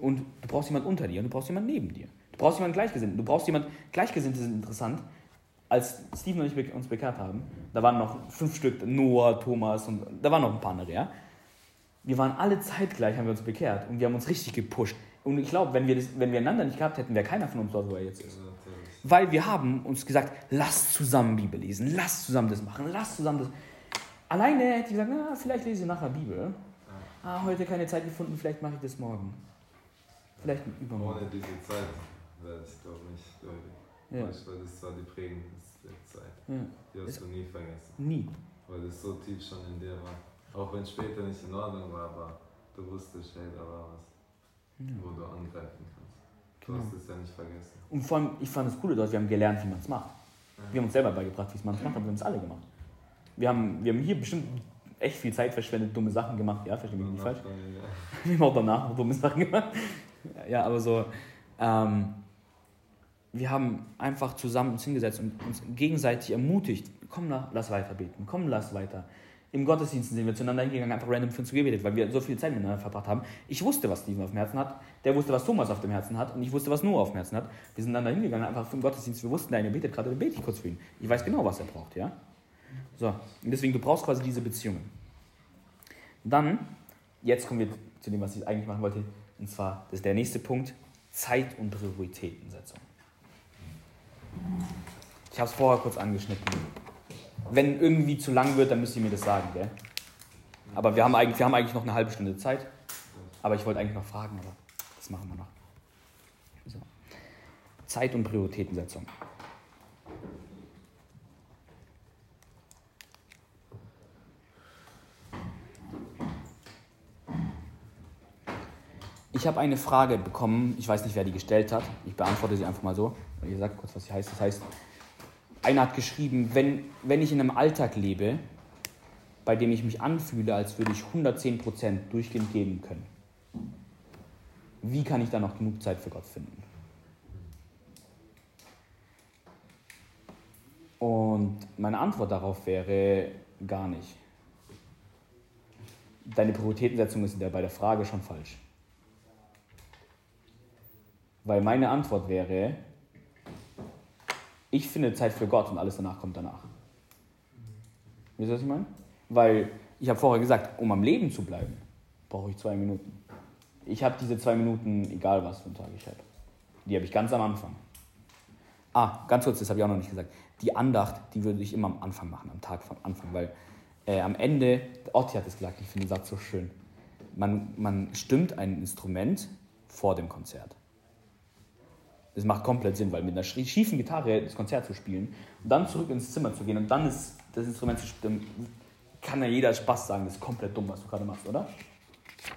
Und du brauchst jemanden unter dir und du brauchst jemanden neben dir. Du brauchst jemanden Gleichgesinnten. Du brauchst jemanden, Gleichgesinnte sind interessant. Als Steven und ich uns bekehrt haben, da waren noch fünf Stück, Noah, Thomas und da waren noch ein paar andere, ja. Wir waren alle zeitgleich, haben wir uns bekehrt und wir haben uns richtig gepusht. Und ich glaube, wenn wir, das, wenn wir einander nicht gehabt hätten, wäre keiner von uns dort, wo er jetzt ist. Weil wir haben uns gesagt, lass zusammen Bibel lesen, lass zusammen das machen, lass zusammen das. Alleine hätte ich gesagt, na, vielleicht lese ich nachher Bibel. Ah, heute keine Zeit gefunden, vielleicht mache ich das morgen. Vielleicht übermorgen. Ohne diese Zeit wäre ich glaube nicht gläubig. Ja. Weißt du, Weil das war die prägendste Zeit. Ja. Die hast du nie vergessen. Nie. Weil das so tief schon in dir war. Auch wenn später nicht in Ordnung war, aber du wusstest, hey, da war was, Ja. wo du angreifen kannst. Du Genau. hast es ja nicht vergessen. Und vor allem, ich fand das Coole dort, wir haben gelernt, wie man es macht. Ja. Wir haben uns selber beigebracht, wie man es macht, aber wir haben es alle gemacht. Wir haben, wir haben hier bestimmt echt viel Zeit verschwendet, dumme Sachen gemacht. Ja, verstehe mich nicht falsch. Ja. Wir haben auch danach noch dumme Sachen gemacht. Ja, aber so, ähm, wir haben einfach zusammen uns hingesetzt und uns gegenseitig ermutigt. Komm, la- lass weiter beten. Komm, lass weiter. Im Gottesdienst sind wir zueinander hingegangen, einfach random für uns gebetet, weil wir so viel Zeit miteinander verbracht haben. Ich wusste, was Steven auf dem Herzen hat. Der wusste, was Thomas auf dem Herzen hat. Und ich wusste, was Noah auf dem Herzen hat. Wir sind dann da hingegangen, einfach für den Gottesdienst. Wir wussten, der betet gerade, dann bete ich kurz für ihn. Ich weiß genau, was er braucht, ja? So. Und deswegen, du brauchst quasi diese Beziehungen. Dann, jetzt kommen wir zu dem, was ich eigentlich machen wollte. Und zwar, das ist der nächste Punkt, Zeit- und Prioritätensetzung. Ich habe es vorher kurz angeschnitten. Wenn irgendwie zu lang wird, dann müsst ihr mir das sagen, gell? Aber wir haben, eigentlich, wir haben eigentlich noch eine halbe Stunde Zeit. Aber ich wollte eigentlich noch fragen, aber das machen wir noch. So. Zeit- und Prioritätensetzung. Ich habe eine Frage bekommen, ich weiß nicht, wer die gestellt hat. Ich beantworte sie einfach mal so. Ihr sagt kurz, was sie heißt. Das heißt, einer hat geschrieben, wenn, wenn ich in einem Alltag lebe, bei dem ich mich anfühle, als würde ich 110% durchgehend geben können, wie kann ich da noch genug Zeit für Gott finden? Und meine Antwort darauf wäre gar nicht. Deine Prioritätensetzung ist bei der Frage schon falsch. Weil meine Antwort wäre, ich finde Zeit für Gott und alles danach kommt danach. Wisst ihr, was ich meine? Weil ich habe vorher gesagt, um am Leben zu bleiben, brauche ich zwei Minuten. Ich habe diese zwei Minuten, egal was für einen Tag ich habe. Die habe ich ganz am Anfang. Ah, ganz kurz, das habe ich auch noch nicht gesagt. Die Andacht, die würde ich immer am Anfang machen, am Tag vom Anfang, weil äh, am Ende, Otti hat es gesagt, ich finde den Satz so schön. Man, man stimmt ein Instrument vor dem Konzert. Das macht komplett Sinn, weil mit einer schiefen Gitarre das Konzert zu spielen und dann zurück ins Zimmer zu gehen und dann ist das Instrument zu stimmen, kann ja jeder Spaß sagen, das ist komplett dumm, was du gerade machst, oder?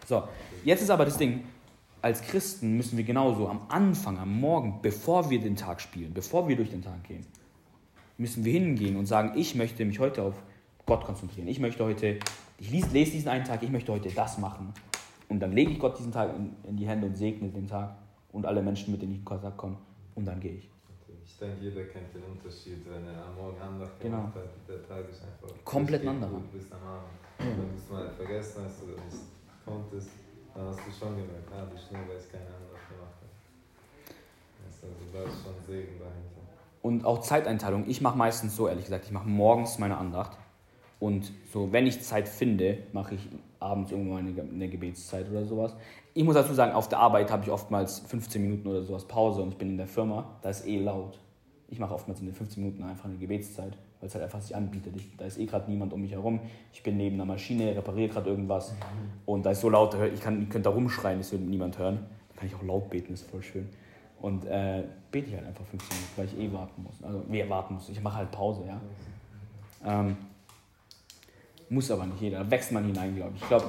So, jetzt ist aber das Ding, als Christen müssen wir genauso am Anfang, am Morgen, bevor wir den Tag spielen, bevor wir durch den Tag gehen, müssen wir hingehen und sagen, ich möchte mich heute auf Gott konzentrieren. Ich möchte heute, ich lies- lese diesen einen Tag, ich möchte heute das machen. Und dann lege ich Gott diesen Tag in, in die Hände und segne den Tag und alle Menschen, mit denen ich in Kontakt komme. Und dann gehe ich. Ich denke, jeder kennt den Unterschied, wenn er am Morgen Andacht Genau. gemacht hat. Der Tag ist einfach Komplett ein anderer. gut bis am Abend. Wenn du es mal vergessen hast oder nicht konntest, dann hast du schon gemerkt, ah, die Schnur, weil ich keine Andacht gemacht habe. Also, da ist schon Segen dahinter. Und auch Zeiteinteilung. Ich mache meistens so, ehrlich gesagt, ich mache morgens meine Andacht. Und so, wenn ich Zeit finde, mache ich abends irgendwann eine Gebetszeit oder sowas. Ich muss dazu sagen, auf der Arbeit habe ich oftmals 15 Minuten oder sowas Pause und ich bin in der Firma, da ist eh laut. Ich mache oftmals in den 15 Minuten einfach eine Gebetszeit, weil es halt einfach sich anbietet. Ich, da ist eh gerade niemand um mich herum. Ich bin neben einer Maschine, repariere gerade irgendwas und da ist so laut, ich, kann, ich könnte da rumschreien, das würde niemand hören. Da kann ich auch laut beten, das ist voll schön. Und äh, bete ich halt einfach 15 Minuten, weil ich eh warten muss. Also, wer warten muss. Ich mache halt Pause, ja. Ähm, muss aber nicht jeder. Da wächst man hinein, glaube ich. Ich glaube,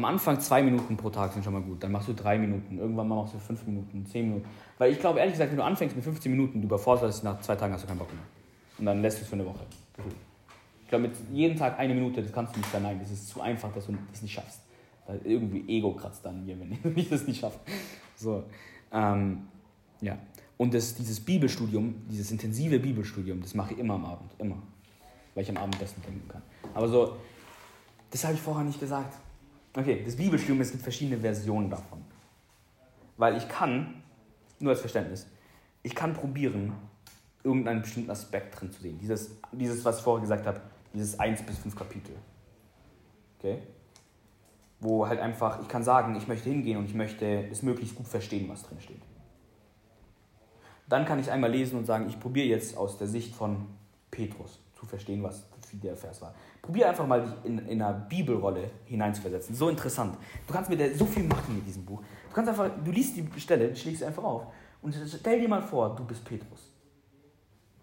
am Anfang zwei Minuten pro Tag sind schon mal gut. Dann machst du drei Minuten. Irgendwann mal machst du fünf Minuten, zehn Minuten. Weil ich glaube, ehrlich gesagt, wenn du anfängst mit 15 Minuten, du überforderst dich nach zwei Tagen, hast du keinen Bock mehr. Und dann lässt du es für eine Woche. Gefühlt. glaube, mit jedem Tag eine Minute, das kannst du nicht verneinen. Das ist zu einfach, dass du das nicht schaffst. Weil irgendwie Ego kratzt dann mir, wenn ich das nicht schaffe. So. Ähm, ja. Und das, dieses Bibelstudium, dieses intensive Bibelstudium, das mache ich immer am Abend. Immer. Weil ich am Abend besten denken kann. Aber so, das habe ich vorher nicht gesagt. Okay, das Bibelstudium, es gibt verschiedene Versionen davon. Weil ich kann, nur als Verständnis, ich kann probieren, irgendeinen bestimmten Aspekt drin zu sehen. Dieses, dieses was ich vorher gesagt habe, dieses 1 bis 5 Kapitel. Okay? Wo halt einfach, ich kann sagen, ich möchte hingehen und ich möchte es möglichst gut verstehen, was drin steht. Dann kann ich einmal lesen und sagen, ich probiere jetzt aus der Sicht von Petrus zu verstehen, was wie der Vers war. Probier einfach mal dich in, in einer Bibelrolle hineinzuversetzen. So interessant. Du kannst mit der so viel machen mit diesem Buch. Du kannst einfach, du liest die Stelle, schlägst sie einfach auf und stell dir mal vor, du bist Petrus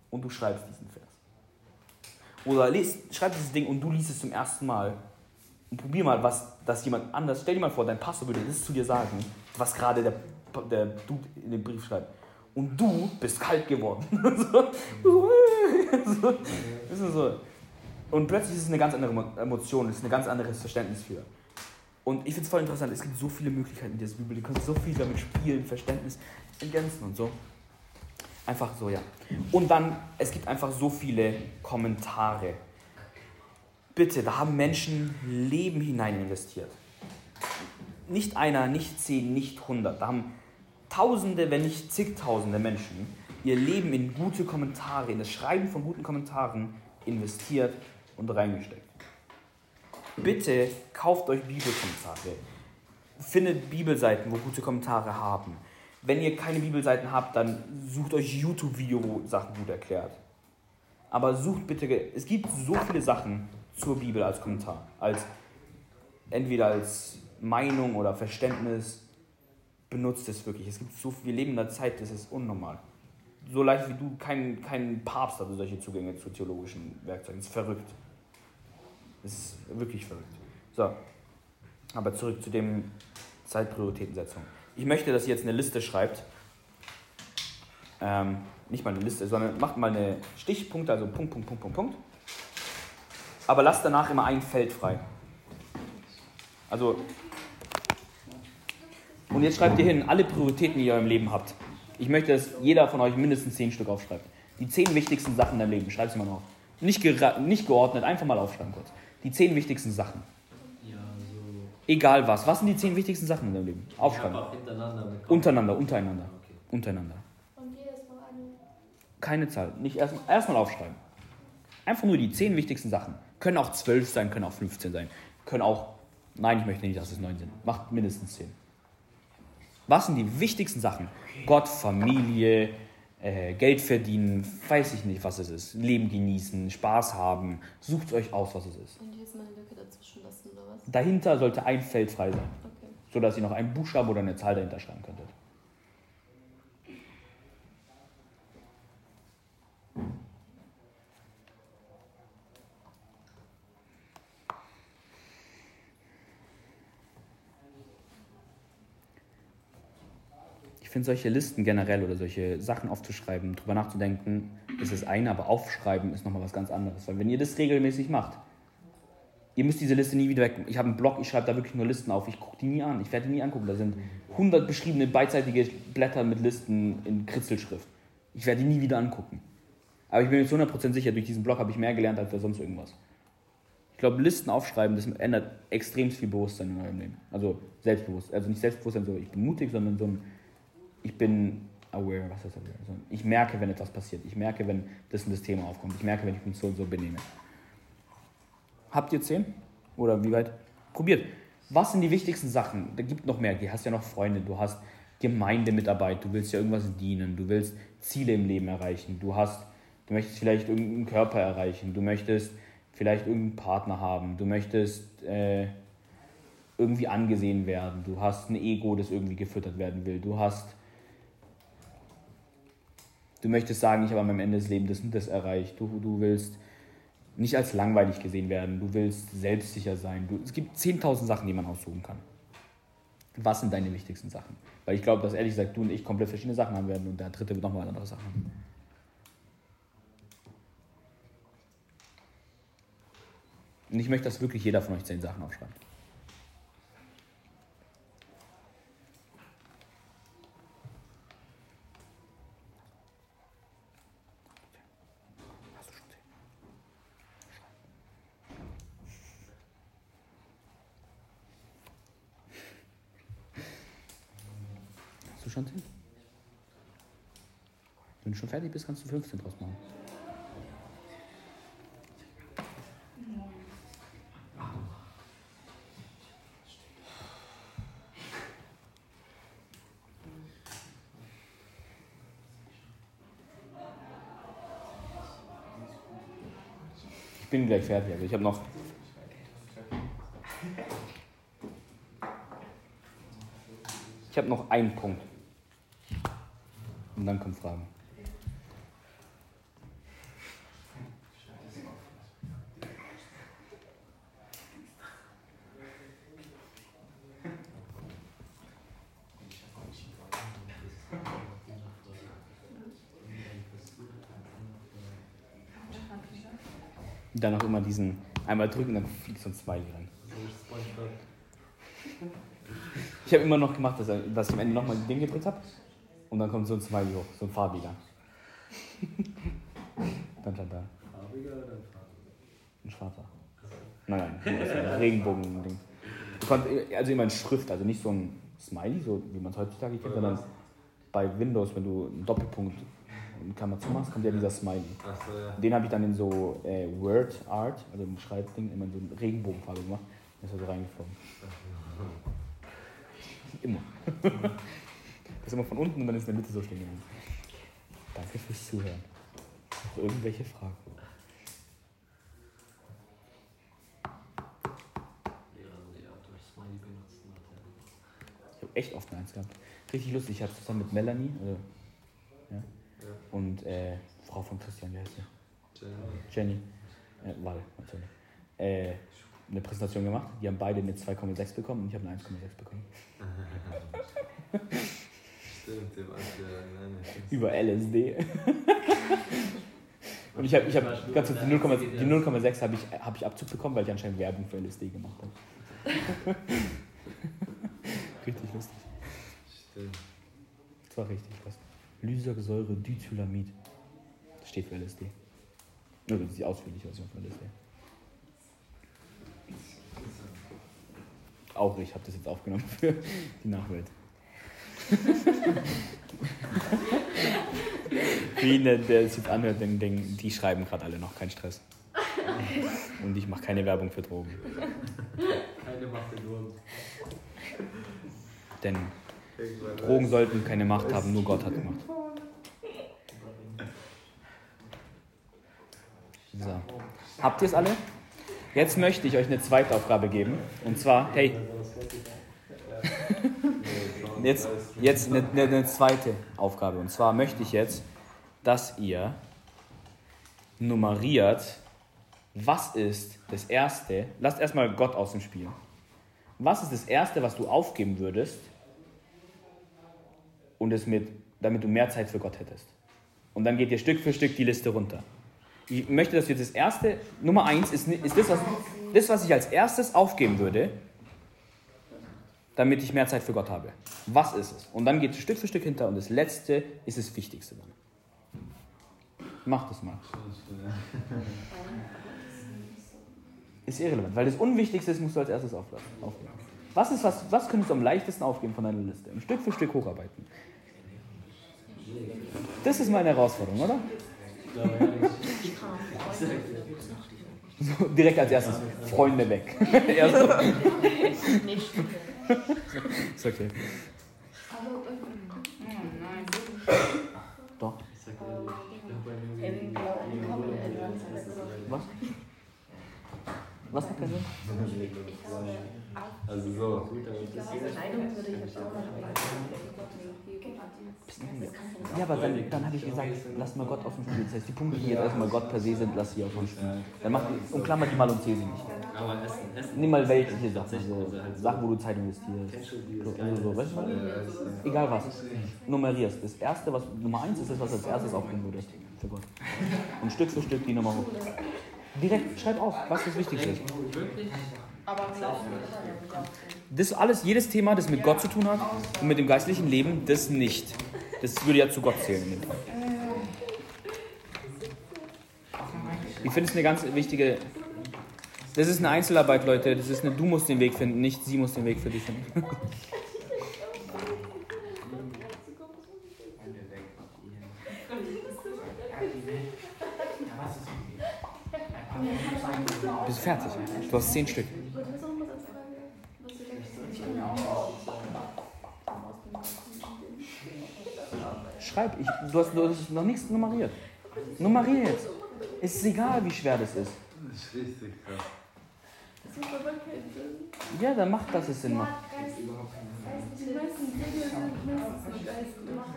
und du schreibst diesen Vers. Oder liest, schreib dieses Ding und du liest es zum ersten Mal und probier mal, was das jemand anders, stell dir mal vor, dein Pastor würde das zu dir sagen, was gerade der, der Dude in dem Brief schreibt. Und du bist kalt geworden. so, so, so, so. Und plötzlich ist es eine ganz andere Emotion, es ist ein ganz anderes Verständnis für. Und ich finde es voll interessant, es gibt so viele Möglichkeiten in dieser Bibel, du kannst so viel damit spielen, Verständnis ergänzen und so. Einfach so, ja. Und dann, es gibt einfach so viele Kommentare. Bitte, da haben Menschen Leben hinein investiert. Nicht einer, nicht zehn, nicht hundert. Da haben Tausende, wenn nicht zigtausende Menschen ihr Leben in gute Kommentare, in das Schreiben von guten Kommentaren investiert und reingesteckt. Bitte kauft euch Bibelkommentare. Findet Bibelseiten, wo gute Kommentare haben. Wenn ihr keine Bibelseiten habt, dann sucht euch YouTube-Video, wo Sachen gut erklärt. Aber sucht bitte, es gibt so viele Sachen zur Bibel als Kommentar. Als, entweder als Meinung oder Verständnis. Benutzt es wirklich. Es gibt so wir leben in einer Zeit, das ist unnormal. So leicht wie du, kein, kein Papst hatte solche Zugänge zu theologischen Werkzeugen. Das ist verrückt. Das ist wirklich verrückt. So, aber zurück zu dem Zeitprioritätensetzung. Ich möchte, dass ihr jetzt eine Liste schreibt. Ähm, nicht mal eine Liste, sondern macht mal eine Stichpunkte, also Punkt, Punkt, Punkt, Punkt, Punkt. Aber lasst danach immer ein Feld frei. Also, und jetzt schreibt ihr hin, alle Prioritäten, die ihr im Leben habt. Ich möchte, dass jeder von euch mindestens zehn Stück aufschreibt. Die zehn wichtigsten Sachen in deinem Leben, schreibt sie mal auf. Nicht, nicht geordnet, einfach mal aufschreiben kurz. Die zehn wichtigsten Sachen. Ja, so. Egal was. Was sind die zehn wichtigsten Sachen in deinem Leben? Aufschreiben. Untereinander, untereinander. Okay. Untereinander. Und jedes Mal eine. Keine Zahl. Nicht erst erstmal aufschreiben. Einfach nur die zehn wichtigsten Sachen. Können auch zwölf sein, können auch 15 sein. Können auch. Nein, ich möchte nicht, dass es neun sind. Macht mindestens zehn. Was sind die wichtigsten Sachen? Gott, Familie, äh, Geld verdienen, weiß ich nicht, was es ist. Leben genießen, Spaß haben. Sucht euch aus, was es ist. Und hier ist mal eine Lücke dazwischen lassen, oder was? Dahinter sollte ein Feld frei sein, Okay. sodass ihr noch einen Buchstaben oder eine Zahl dahinter schreiben könntet. Ich finde solche Listen generell oder solche Sachen aufzuschreiben, drüber nachzudenken, ist das eine, aber aufschreiben ist nochmal was ganz anderes. Weil wenn ihr das regelmäßig macht, ihr müsst diese Liste nie wieder weg. Ich habe einen Blog, ich schreibe da wirklich nur Listen auf. Ich gucke die nie an. Ich werde die nie angucken. Da sind 100 beschriebene beidseitige Blätter mit Listen in Kritzelschrift. Ich werde die nie wieder angucken. Aber ich bin mir zu 100% sicher, durch diesen Blog habe ich mehr gelernt als sonst irgendwas. Ich glaube, Listen aufschreiben, das ändert extrem viel Bewusstsein in eurem Leben. Also Selbstbewusstsein. Also nicht Selbstbewusstsein, so ich bin mutig, sondern so ein, ich bin aware, was heißt aware? Also ich merke, wenn etwas passiert. Ich merke, wenn das und das Thema aufkommt. Ich merke, wenn ich mich so und so benehme. Habt ihr zehn? Oder wie weit? Probiert. Was sind die wichtigsten Sachen? Da gibt noch mehr. Du hast ja noch Freunde, du hast Gemeindemitarbeit, du willst ja irgendwas dienen, du willst Ziele im Leben erreichen, du hast, du möchtest vielleicht irgendeinen Körper erreichen, du möchtest vielleicht irgendeinen Partner haben, du möchtest äh, irgendwie angesehen werden, du hast ein Ego, das irgendwie gefüttert werden will, du hast, du möchtest sagen, ich habe am Ende des Lebens das und das erreicht, du, du willst nicht als langweilig gesehen werden, du willst selbstsicher sein. Du, es gibt 10.000 Sachen, die man aussuchen kann. Was sind deine wichtigsten Sachen? Weil ich glaube, dass ehrlich gesagt du und ich komplett verschiedene Sachen haben werden und der dritte wird nochmal andere Sachen haben. Und ich möchte, dass wirklich jeder von euch zehn Sachen aufschreibt. Hast du schon zehn? Hast du schon zehn? Wenn du schon fertig bist, kannst du 15 draus machen. Ich bin gleich fertig, aber ich habe noch. Ich habe noch einen Punkt. Und dann kommen Fragen. Dann auch immer diesen einmal drücken, dann fliegt so ein Smiley rein. Ich habe immer noch gemacht, dass, dass ich am Ende nochmal Ding gedrückt habe. Und dann kommt so ein Smiley hoch, so ein farbiger. dann stand da Farbiger oder ein farbiger? ein schwarzer. Nein, nein, das ein Regenbogen-Ding. Also immer in Schrift, also nicht so ein Smiley, so wie man es heutzutage kennt, sondern bei Windows, wenn du einen Doppelpunkt in Klammer zu machst, kommt ja dieser Smiley. Achso, ja. Den habe ich dann in so äh, Word Art, also im Schreibding, immer in so eine Regenbogenfarbe gemacht. Dann ist er so reingeflogen. Immer. Ist immer von unten und dann ist in der Mitte so stehen geblieben. Danke fürs Zuhören. Noch irgendwelche Fragen? Ich habe echt oft eins gehabt. Richtig lustig. Ich hatte zusammen mit Melanie also, ja, Ja. und äh, Frau von Christian, wie heißt sie? Jenny. Jenny. Äh, Wal, natürlich. Äh, eine Präsentation gemacht. Die haben beide eine 2,6 bekommen und ich habe eine 1,6 bekommen. Stimmt, dem Anführer. Über LSD. Und ich habe, ich hab, ganz kurz, die 0,6 die 0,6 habe ich, hab ich Abzug bekommen, weil ich anscheinend Werbung für LSD gemacht habe. richtig lustig. Stimmt. Das war richtig was. Lysersäure Dithylamid. Das steht für LSD. Nur das ist die ausführliche Version von LSD. Auch ich habe das jetzt aufgenommen für die Nachwelt. Für jeden, der, der es jetzt anhört, den, den, die schreiben gerade alle noch, kein Stress. Und ich mache keine Werbung für Drogen. Keine Macht in Drogen. Denn Drogen sollten keine Macht haben, nur Gott hat Macht. So. Habt ihr es alle? Jetzt möchte ich euch eine zweite Aufgabe geben. Und zwar, hey, jetzt, jetzt eine, eine, zweite Aufgabe. Und zwar möchte ich jetzt, dass ihr nummeriert, was ist das Erste, lasst erstmal Gott aus dem Spiel. Was ist das Erste, was du aufgeben würdest, und es mit, damit du mehr Zeit für Gott hättest? Und dann geht ihr Stück für Stück die Liste runter. Ich möchte, dass wir das erste, Nummer eins ist, ist das, was, das, was ich als erstes aufgeben würde, damit ich mehr Zeit für Gott habe. Was ist es? Und dann geht es Stück für Stück hinter und das letzte ist das Wichtigste dann. Mach das mal. Ist irrelevant, weil das Unwichtigste ist, musst du als erstes auflassen- aufgeben. Was, ist, was, was könntest du am leichtesten aufgeben von deiner Liste? Und Stück für Stück hocharbeiten. Das ist meine Herausforderung, oder? So, direkt als erstes Freunde weg. Erst Isso aqui. Toca. Was? Ich Also so. Gut, das diese Entscheidung würde ich jetzt auch noch Ja, aber dann, dann habe ich gesagt, lass mal Gott auf dem Spiel. Das heißt, die Punkte, die jetzt erstmal Gott per se sind, lass sie auf dem Spiel. Dann mach die, umklammer die mal und zähl sie nicht. Aber Essen, Essen. Nimm mal weltliche Sachen, also halt Sachen, wo du Zeit investierst. Also so, weißt du was? Egal was. Nummerierst. Das erste, was Nummer eins ist, das, was als erstes aufgeben würdest für Gott. Und Stück für Stück die Nummer hoch. Direkt, schreib auf, was das Wichtigste ist. Wirklich? Das alles, jedes Thema, das mit Gott zu tun hat und mit dem geistlichen Leben, das nicht. Das würde ja zu Gott zählen. Ich finde es eine ganz wichtige. Das ist eine Einzelarbeit, Leute. Das ist eine, du musst den Weg finden, nicht sie muss den Weg für dich finden. Bist fertig. Du hast zehn Stück. Was ist noch was als Frage? Was du denkst, ich kann ja auch Schreib. Ich, du, hast, du hast noch nichts nummeriert. Nummerier jetzt. Es ist egal, wie schwer das ist. Das ist richtig krass. Das macht aber keinen Sinn. Ja, dann macht, dass es Sinn macht. Ja, Geist, Geist, die meisten Dinge sind meistens mit Geist gemacht.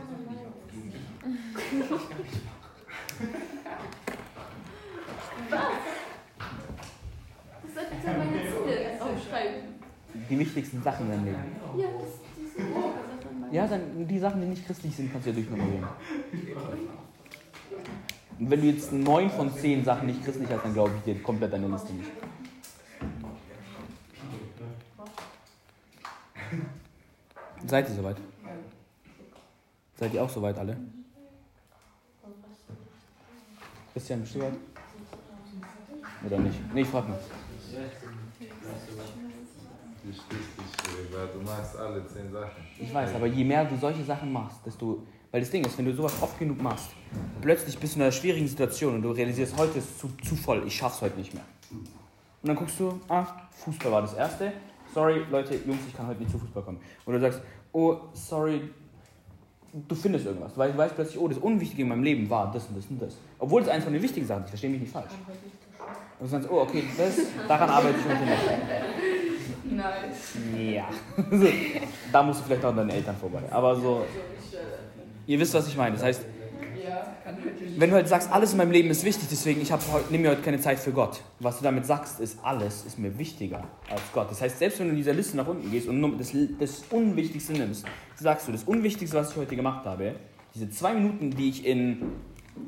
Was? Das sollte ich ja meine Ziele aufschreiben. Die wichtigsten Sachen in deinem Leben. Ja, das, diese Sachen meine Ja, dann die Sachen, die nicht christlich sind, kannst du ja durchnummerieren. Und wenn du jetzt neun von zehn Sachen nicht christlich hast, dann glaube ich dir komplett deine Liste nicht. Seid ihr soweit? Seid ihr auch soweit alle? Christian, bist du soweit? Oder nicht? Nee, ich frag mal. Weil du machst alle zehn Sachen. Ich weiß, aber je mehr du solche Sachen machst, desto. Weil das Ding ist, wenn du sowas oft genug machst, plötzlich bist du in einer schwierigen Situation und du realisierst, heute ist zu, zu voll, ich schaff's heute nicht mehr. Und dann guckst du, ah, Fußball war das erste. Sorry, Leute, Jungs, ich kann heute nicht zu Fußball kommen. Oder du sagst, oh, sorry, du findest irgendwas. Weil du weißt plötzlich, oh, das Unwichtige in meinem Leben war das und das und das. Obwohl es eins von den wichtigen Sachen ist, ich verstehe mich nicht falsch. Und du sagst, oh, okay, das, daran arbeite ich heute noch. Nice. Ja. So, da musst du vielleicht auch an deine Eltern vorbei. Aber so, ihr wisst, was ich meine. Das heißt, wenn du halt sagst, alles in meinem Leben ist wichtig, deswegen ich nehme mir heute keine Zeit für Gott. Was du damit sagst, ist, alles ist mir wichtiger als Gott. Das heißt, selbst wenn du in dieser Liste nach unten gehst und nur das, das Unwichtigste nimmst, sagst du, das Unwichtigste, was ich heute gemacht habe, diese zwei Minuten, die ich in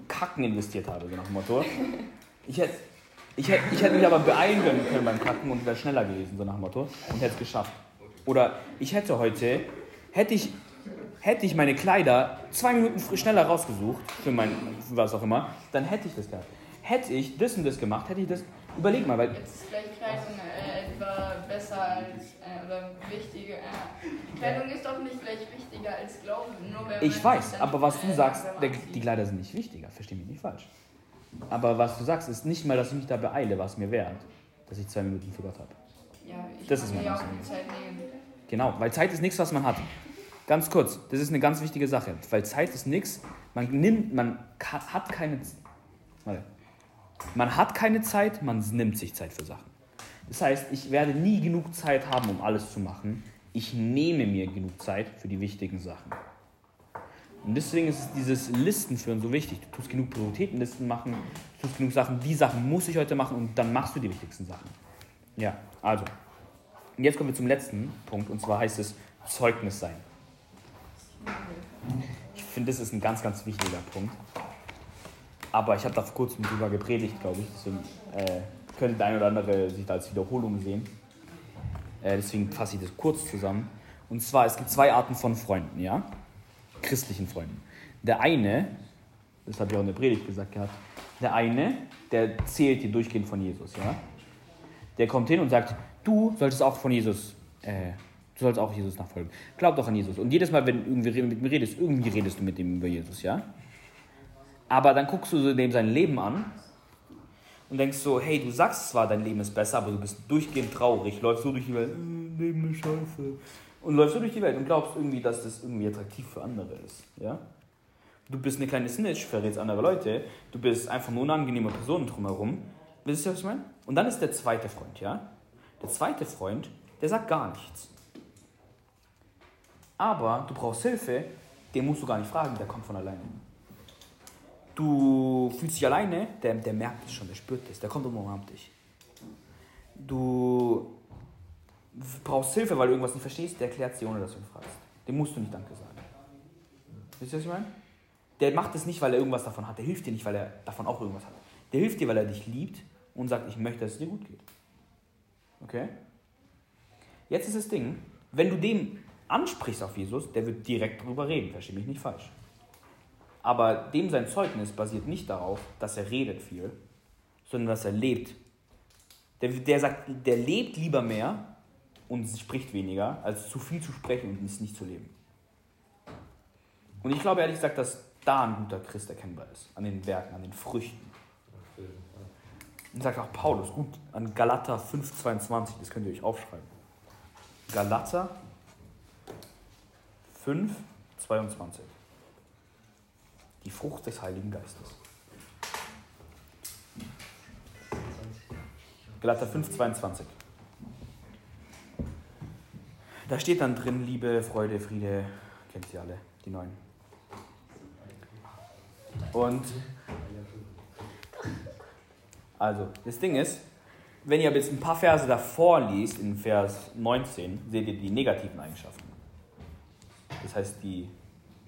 Kacken investiert habe, so nach dem Motto, ich hätte ich hätte, ich hätte mich aber beeilen können beim Kacken und wäre schneller gewesen, so nach dem Motto, und hätte es geschafft. Oder ich hätte heute, hätte ich, hätte ich meine Kleider zwei Minuten schneller rausgesucht, für mein, für was auch immer, dann hätte ich das gehabt. Hätte ich das und das gemacht, hätte ich das, überleg mal, weil Jetzt ist vielleicht Kleidung äh, etwa besser als äh, oder wichtiger. Äh, Kleidung ist doch nicht gleich wichtiger als Glauben. Nur wenn ich weiß, aber was du sagst, der, die Kleider sind nicht wichtiger, versteh mich nicht falsch. Aber was du sagst, ist nicht mal, dass ich mich da beeile, was mir wert, dass ich zwei Minuten für Gott habe. Ja, ich Das kann ist mir ja auch die Zeit nehmen. Genau, weil Zeit ist nichts, was man hat. Ganz kurz, das ist eine ganz wichtige Sache, weil Zeit ist nichts. Man nimmt, man hat keine, warte. man hat keine Zeit, man nimmt sich Zeit für Sachen. Das heißt, ich werde nie genug Zeit haben, um alles zu machen. Ich nehme mir genug Zeit für die wichtigen Sachen. Und deswegen ist es dieses Listenführen so wichtig. Du tust genug Prioritätenlisten machen, du tust genug Sachen, die Sachen muss ich heute machen und dann machst du die wichtigsten Sachen. Ja, also. Und jetzt kommen wir zum letzten Punkt und zwar heißt es Zeugnis sein. Ich finde, das ist ein ganz, ganz wichtiger Punkt. Aber ich habe da vor kurzem drüber gepredigt, glaube ich. Deswegen äh, könnte der eine oder andere sich da als Wiederholung sehen. Äh, deswegen fasse ich das kurz zusammen. Und zwar, es gibt zwei Arten von Freunden, ja? Christlichen Freunden. Der eine, das habe ich auch in der Predigt gesagt gehabt, der eine, der zählt dir durchgehend von Jesus, ja? Der kommt hin und sagt, du solltest auch von Jesus, äh, du sollst auch Jesus nachfolgen. Glaub doch an Jesus. Und jedes Mal, wenn du irgendwie mit mir redest, irgendwie redest du mit dem über Jesus, ja? Aber dann guckst du so dem sein Leben an und denkst so, hey, du sagst zwar, dein Leben ist besser, aber du bist durchgehend traurig, läufst so durch die Welt, äh, Leben ist scheiße. Und läufst so durch die Welt und glaubst irgendwie, dass das irgendwie attraktiv für andere ist, ja? Du bist eine kleine Snitch, verrätst andere Leute, du bist einfach eine unangenehme Person drumherum. Wisst ihr, was ich meine? Und dann ist der zweite Freund, ja? Der zweite Freund, der sagt gar nichts. Aber du brauchst Hilfe, den musst du gar nicht fragen, der kommt von alleine. Du fühlst dich alleine, der, der merkt es schon, der spürt es, der kommt und umarmt dich. Du brauchst Hilfe, weil du irgendwas nicht verstehst, der erklärt dir, ohne dass du ihn fragst. Dem musst du nicht Danke sagen. Wisst ihr, was ich meine? Der macht es nicht, weil er irgendwas davon hat. Der hilft dir nicht, weil er davon auch irgendwas hat. Der hilft dir, weil er dich liebt und sagt, ich möchte, dass es dir gut geht. Okay? Jetzt ist das Ding, wenn du dem ansprichst auf Jesus, der wird direkt darüber reden, verstehe mich nicht falsch. Aber dem sein Zeugnis basiert nicht darauf, dass er redet viel, sondern dass er lebt. Der, der sagt, der lebt lieber mehr und spricht weniger, als zu viel zu sprechen und es nicht zu leben. Und ich glaube ehrlich gesagt, dass da ein guter Christ erkennbar ist, an den Werken, an den Früchten. Und sagt auch Paulus, gut, an Galater 5,22, das könnt ihr euch aufschreiben. Galater 5,22. Die Frucht des Heiligen Geistes. Galater 5,22. Da steht dann drin Liebe, Freude, Friede, kennt ihr alle, die neuen. Und also, das Ding ist, wenn ihr jetzt ein paar Verse davor liest, in Vers 19, seht ihr die negativen Eigenschaften. Das heißt, die,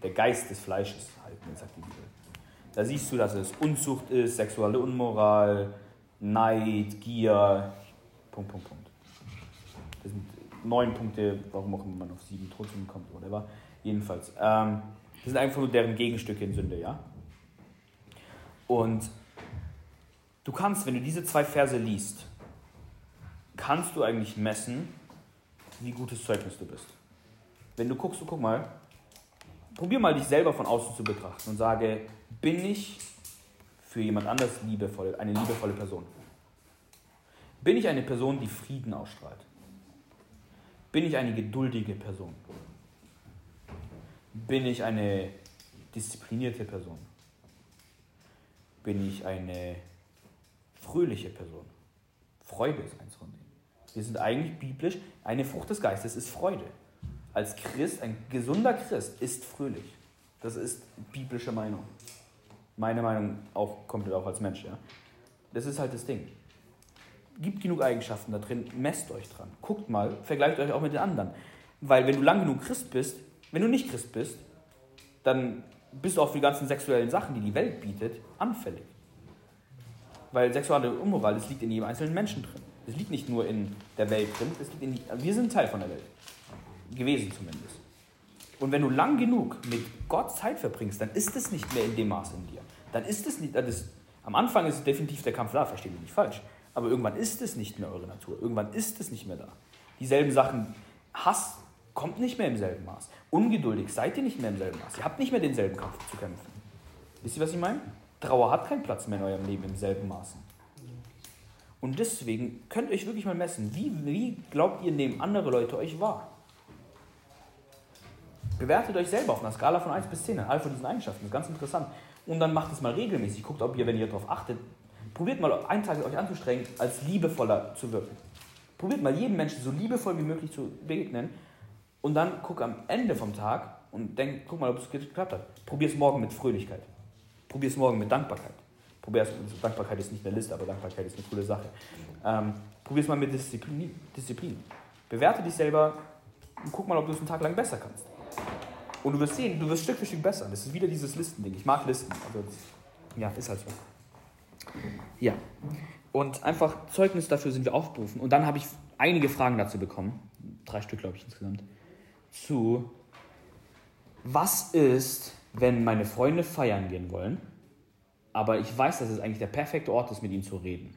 der Geist des Fleisches halt, sagt die Bibel. Da siehst du, dass es Unzucht ist, sexuelle Unmoral, Neid, Gier, Punkt, Punkt, Punkt. Das sind neun Punkte, warum auch immer man auf sieben trotzdem kommt, whatever. Jedenfalls. Ähm, das sind einfach nur deren Gegenstücke in Sünde, ja? Und du kannst, wenn du diese zwei Verse liest, kannst du eigentlich messen, wie gutes Zeugnis du bist. Wenn du guckst, du guck mal, probier mal dich selber von außen zu betrachten und sage, bin ich für jemand anders liebevoll, eine liebevolle Person? Bin ich eine Person, die Frieden ausstrahlt? Bin ich eine geduldige Person? Bin ich eine disziplinierte Person? Bin ich eine fröhliche Person? Freude ist eins von denen. Wir sind eigentlich biblisch, eine Frucht des Geistes ist Freude. Als Christ, ein gesunder Christ ist fröhlich. Das ist biblische Meinung. Meine Meinung auch komplett auch als Mensch, ja. Das ist halt das Ding. Gibt genug Eigenschaften da drin, messt euch dran. Guckt mal, vergleicht euch auch mit den anderen. Weil wenn du lang genug Christ bist, wenn du nicht Christ bist, dann bist du auf die ganzen sexuellen Sachen, die die Welt bietet, anfällig. Weil sexuelle Unmoral, das liegt in jedem einzelnen Menschen drin. Das liegt nicht nur in der Welt drin, das liegt in, wir sind Teil von der Welt. Gewesen zumindest. Und wenn du lang genug mit Gott Zeit verbringst, dann ist es nicht mehr in dem Maß in dir. Dann ist es nicht, das, am Anfang ist definitiv der Kampf da, verstehe mich nicht falsch. Aber irgendwann ist es nicht mehr eure Natur. Irgendwann ist es nicht mehr da. Dieselben Sachen, Hass kommt nicht mehr im selben Maß. Ungeduldig seid ihr nicht mehr im selben Maß. Ihr habt nicht mehr denselben Kampf zu kämpfen. Wisst ihr, was ich meine? Trauer hat keinen Platz mehr in eurem Leben im selben Maße. Und deswegen könnt ihr euch wirklich mal messen, wie, wie glaubt ihr, nehmen andere Leute euch wahr? Bewertet euch selber auf einer Skala von 1 bis 10 an all von diesen Eigenschaften. Das ist ganz interessant. Und dann macht es mal regelmäßig. Guckt, ob ihr, wenn ihr darauf achtet, probiert mal einen Tag euch anzustrengen, als liebevoller zu wirken. Probiert mal jedem Menschen so liebevoll wie möglich zu begegnen. Und dann guck am Ende vom Tag und denk, guck mal, ob es geklappt hat. Probier es morgen mit Fröhlichkeit. Probier es morgen mit Dankbarkeit. Probier es, also Dankbarkeit ist nicht eine Liste, aber Dankbarkeit ist eine coole Sache. Ähm, Probier es mal mit Disziplin, Disziplin. Bewerte dich selber und guck mal, ob du es einen Tag lang besser kannst. Und du wirst sehen, du wirst Stück für Stück besser. Das ist wieder dieses Listending. Ich mag Listen. Also ja, ist halt so. Ja. Und einfach Zeugnis dafür sind wir aufgerufen. Und dann habe ich einige Fragen dazu bekommen. Drei Stück, glaube ich, insgesamt. Zu, was ist, wenn meine Freunde feiern gehen wollen, aber ich weiß, dass es eigentlich der perfekte Ort ist, mit ihnen zu reden?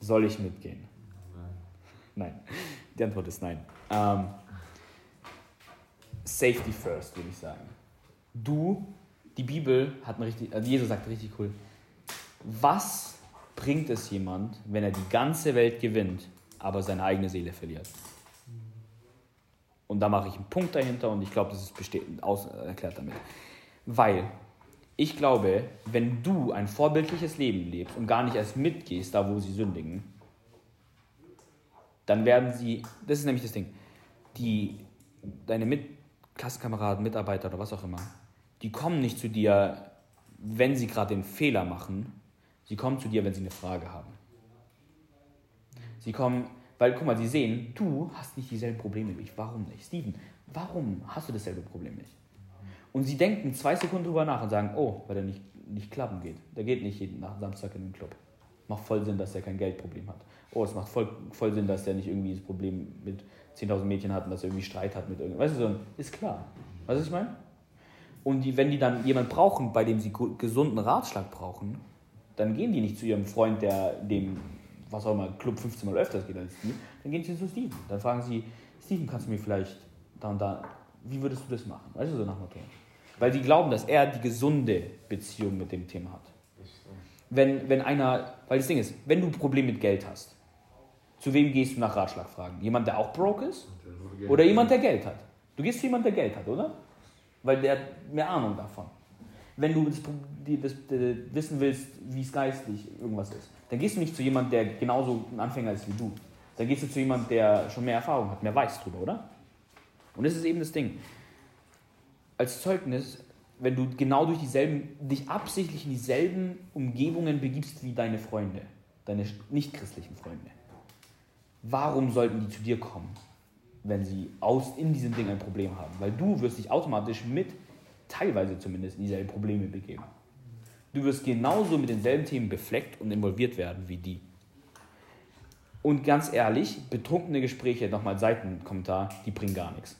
Soll ich mitgehen? Nein. Die Antwort ist nein. Ähm, safety first, würde ich sagen. Du, die Bibel hat ein richtig, also Jesus sagt richtig cool. Was bringt es jemand, wenn er die ganze Welt gewinnt, aber seine eigene Seele verliert? Und da mache ich einen Punkt dahinter und ich glaube, das ist besteht, aus, erklärt damit. Weil ich glaube, wenn du ein vorbildliches Leben lebst und gar nicht erst mitgehst, da wo sie sündigen, dann werden sie, das ist nämlich das Ding, die, deine Mit Klassenkameraden, Mitarbeiter oder was auch immer, die kommen nicht zu dir, wenn sie gerade den Fehler machen, sie kommen zu dir, wenn sie eine Frage haben. Sie kommen, weil, guck mal, sie sehen, du hast nicht dieselben Probleme wie ich. Warum nicht? Steven, warum hast du dasselbe Problem nicht? Und sie denken zwei Sekunden drüber nach und sagen, oh, weil er nicht nicht klappen geht. Der geht nicht jeden Samstag in den Club. Macht voll Sinn, dass er kein Geldproblem hat. Oh, es macht voll, voll Sinn, dass der nicht irgendwie das Problem mit 10.000 Mädchen hat und dass er irgendwie Streit hat mit irgendwas. Weißt du, so, ist klar. Weißt du, was ich meine? Und die, wenn die dann jemanden brauchen, bei dem sie gesunden Ratschlag brauchen, dann gehen die nicht zu ihrem Freund, der dem, was auch immer, Club 15 Mal öfters geht als die, dann gehen sie zu Steven. Dann fragen sie, Steven, kannst du mir vielleicht da und da, wie würdest du das machen? Weißt du, so nach Motto. Weil die glauben, dass er die gesunde Beziehung mit dem Thema hat. Wenn, wenn einer, weil das Ding ist, wenn du ein Problem mit Geld hast, zu wem gehst du nach Ratschlag fragen? Jemand, der auch broke ist? Oder jemand, der Geld hat? Du gehst zu jemand, der Geld hat, oder? Weil der hat mehr Ahnung davon. Wenn du das, das, äh, wissen willst, wie es geistlich irgendwas ist, dann gehst du nicht zu jemand, der genauso ein Anfänger ist wie du. Dann gehst du zu jemand, der schon mehr Erfahrung hat, mehr weiß drüber, oder? Und das ist eben das Ding. Als Zeugnis, wenn du genau durch dieselben, dich absichtlich in dieselben Umgebungen begibst wie deine Freunde, deine nichtchristlichen Freunde, warum sollten die zu dir kommen, wenn sie aus, in diesem Ding ein Problem haben? Weil du wirst dich automatisch mit, teilweise zumindest, in dieselben Probleme begeben. Du wirst genauso mit denselben Themen befleckt und involviert werden wie die. Und ganz ehrlich, betrunkene Gespräche, nochmal Seitenkommentar, die bringen gar nichts.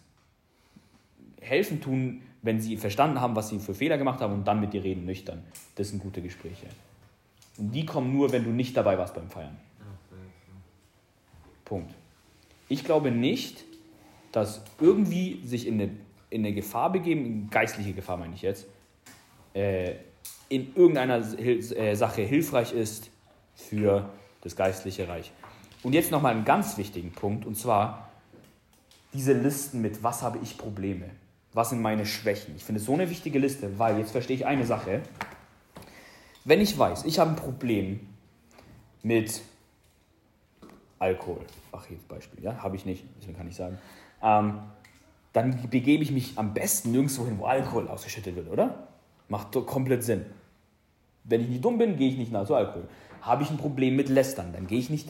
Helfen tun, wenn sie verstanden haben, was sie für Fehler gemacht haben und dann mit dir reden nüchtern. Das sind gute Gespräche. Und die kommen nur, wenn du nicht dabei warst beim Feiern. Punkt. Ich glaube nicht, dass irgendwie sich in eine, in eine Gefahr begeben, in geistliche Gefahr meine ich jetzt, äh, in irgendeiner Hil äh, Sache hilfreich ist für das geistliche Reich. Und jetzt nochmal einen ganz wichtigen Punkt, und zwar diese Listen mit, was habe ich Probleme, was sind meine Schwächen. Ich finde es so eine wichtige Liste, weil jetzt verstehe ich eine Sache. Wenn ich weiß, ich habe ein Problem mit Alkohol, ach jetzt Beispiel, ja, habe ich nicht, deswegen kann ich sagen, ähm, dann begebe ich mich am besten nirgendwo hin, wo Alkohol ausgeschüttet wird, oder? Macht doch komplett Sinn. Wenn ich nicht dumm bin, gehe ich nicht nah zu Alkohol. Habe ich ein Problem mit Lästern, dann gehe ich nicht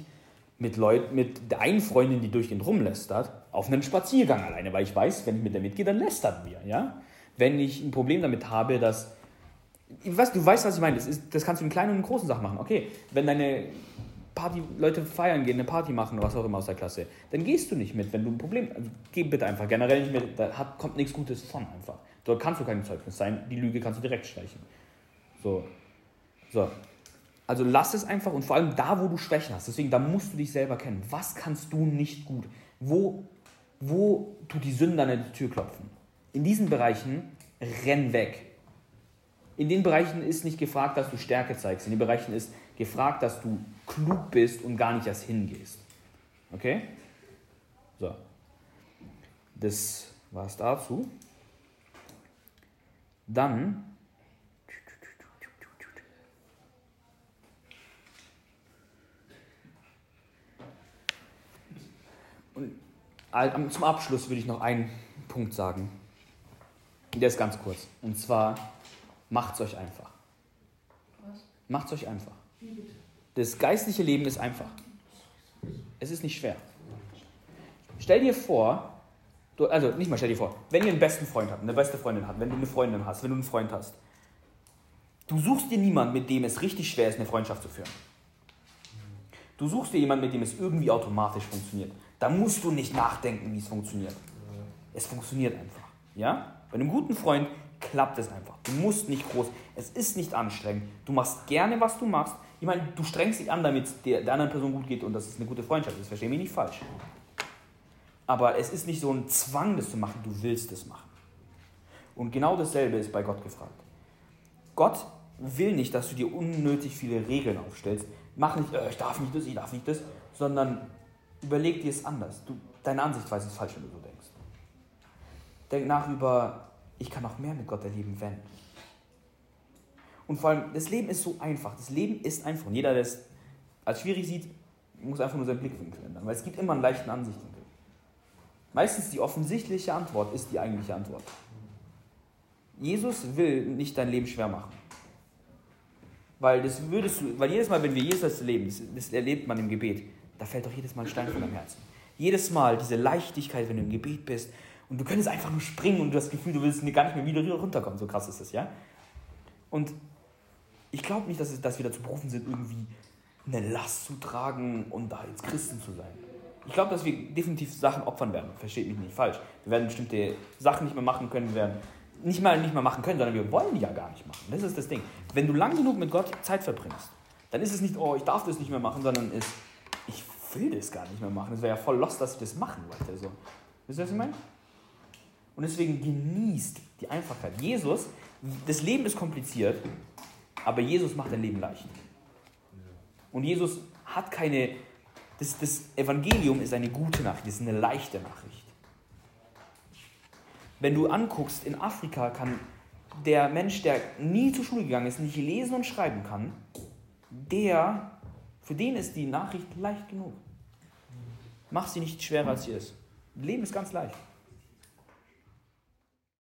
mit Leuten, mit der einen Freundin, die durchgehend rumlästert, auf einen Spaziergang alleine, weil ich weiß, wenn ich mit der mitgehe, dann lästern wir, ja? Wenn ich ein Problem damit habe, dass weiß, du weißt, was ich meine. Das, ist, das kannst du in kleinen und in großen Sachen machen. Okay, wenn deine Party, Leute feiern gehen, eine Party machen oder was auch immer aus der Klasse, dann gehst du nicht mit, wenn du ein Problem also Geh bitte einfach generell nicht mit, da hat, kommt nichts Gutes von einfach. Dort kannst du kein Zeugnis sein, die Lüge kannst du direkt streichen. So. So. Also lass es einfach und vor allem da, wo du Schwächen hast. Deswegen, da musst du dich selber kennen. Was kannst du nicht gut? Wo, wo tut die Sünde an der Tür klopfen? In diesen Bereichen renn weg. In den Bereichen ist nicht gefragt, dass du Stärke zeigst. In den Bereichen ist gefragt, dass du klug bist und gar nicht erst hingehst. Okay? So. Das war es dazu. Dann. Und zum Abschluss würde ich noch einen Punkt sagen. Der ist ganz kurz. Und zwar, macht's euch einfach. Was? Macht's euch einfach. Das geistliche Leben ist einfach. Es ist nicht schwer. Stell dir vor, du, also nicht mal stell dir vor, wenn ihr einen besten Freund habt, eine beste Freundin habt, wenn du eine Freundin hast, wenn du einen Freund hast, du suchst dir niemanden, mit dem es richtig schwer ist, eine Freundschaft zu führen. Du suchst dir jemanden, mit dem es irgendwie automatisch funktioniert. Da musst du nicht nachdenken, wie es funktioniert. Es funktioniert einfach. Ja? Bei einem guten Freund klappt es einfach. Du musst nicht groß. Es ist nicht anstrengend. Du machst gerne, was du machst. Ich meine, du strengst dich an, damit es der, der anderen Person gut geht und dass es eine gute Freundschaft ist. Versteh mich nicht falsch. Aber es ist nicht so ein Zwang, das zu machen. Du willst es machen. Und genau dasselbe ist bei Gott gefragt. Gott will nicht, dass du dir unnötig viele Regeln aufstellst. Mach nicht, äh, ich darf nicht das, ich darf nicht das, sondern überleg dir es anders. Du, deine Ansichtsweise ist falsch, wenn du so denkst. Denk nach über, ich kann noch mehr mit Gott erleben, wenn. Und vor allem, das Leben ist so einfach. Das Leben ist einfach. Und jeder, der es als schwierig sieht, muss einfach nur seinen Blickwinkel ändern. Weil es gibt immer einen leichten Ansichtwinkel. Meistens die offensichtliche Antwort ist die eigentliche Antwort. Jesus will nicht dein Leben schwer machen. Weil das würdest du, weil jedes Mal, wenn wir Jesus leben, das, das erlebt man im Gebet, da fällt doch jedes Mal ein Stein von deinem Herzen. Jedes Mal diese Leichtigkeit, wenn du im Gebet bist und du könntest einfach nur springen und du hast das Gefühl, du willst gar nicht mehr wieder runterkommen. So krass ist das, ja? Und Ich glaube nicht, dass, dass wir dazu berufen sind, irgendwie eine Last zu tragen und da jetzt Christen zu sein. Ich glaube, dass wir definitiv Sachen opfern werden. Versteht mich nicht falsch. Wir werden bestimmte Sachen nicht mehr machen können. Wir werden nicht mal nicht mehr machen können, sondern wir wollen die ja gar nicht machen. Das ist das Ding. Wenn du lang genug mit Gott Zeit verbringst, dann ist es nicht, oh, ich darf das nicht mehr machen, sondern ist, ich will das gar nicht mehr machen. Es wäre ja voll lost, dass ich das machen wollte. So. Wisst ihr, was ich meine? Und deswegen genießt die Einfachheit. Jesus, das Leben ist kompliziert, aber Jesus macht dein Leben leicht. Und Jesus hat keine. Das, das Evangelium ist eine gute Nachricht, es ist eine leichte Nachricht. Wenn du anguckst, in Afrika kann der Mensch, der nie zur Schule gegangen ist, nicht lesen und schreiben kann, der, für den ist die Nachricht leicht genug. Mach sie nicht schwerer, als sie ist. Leben ist ganz leicht.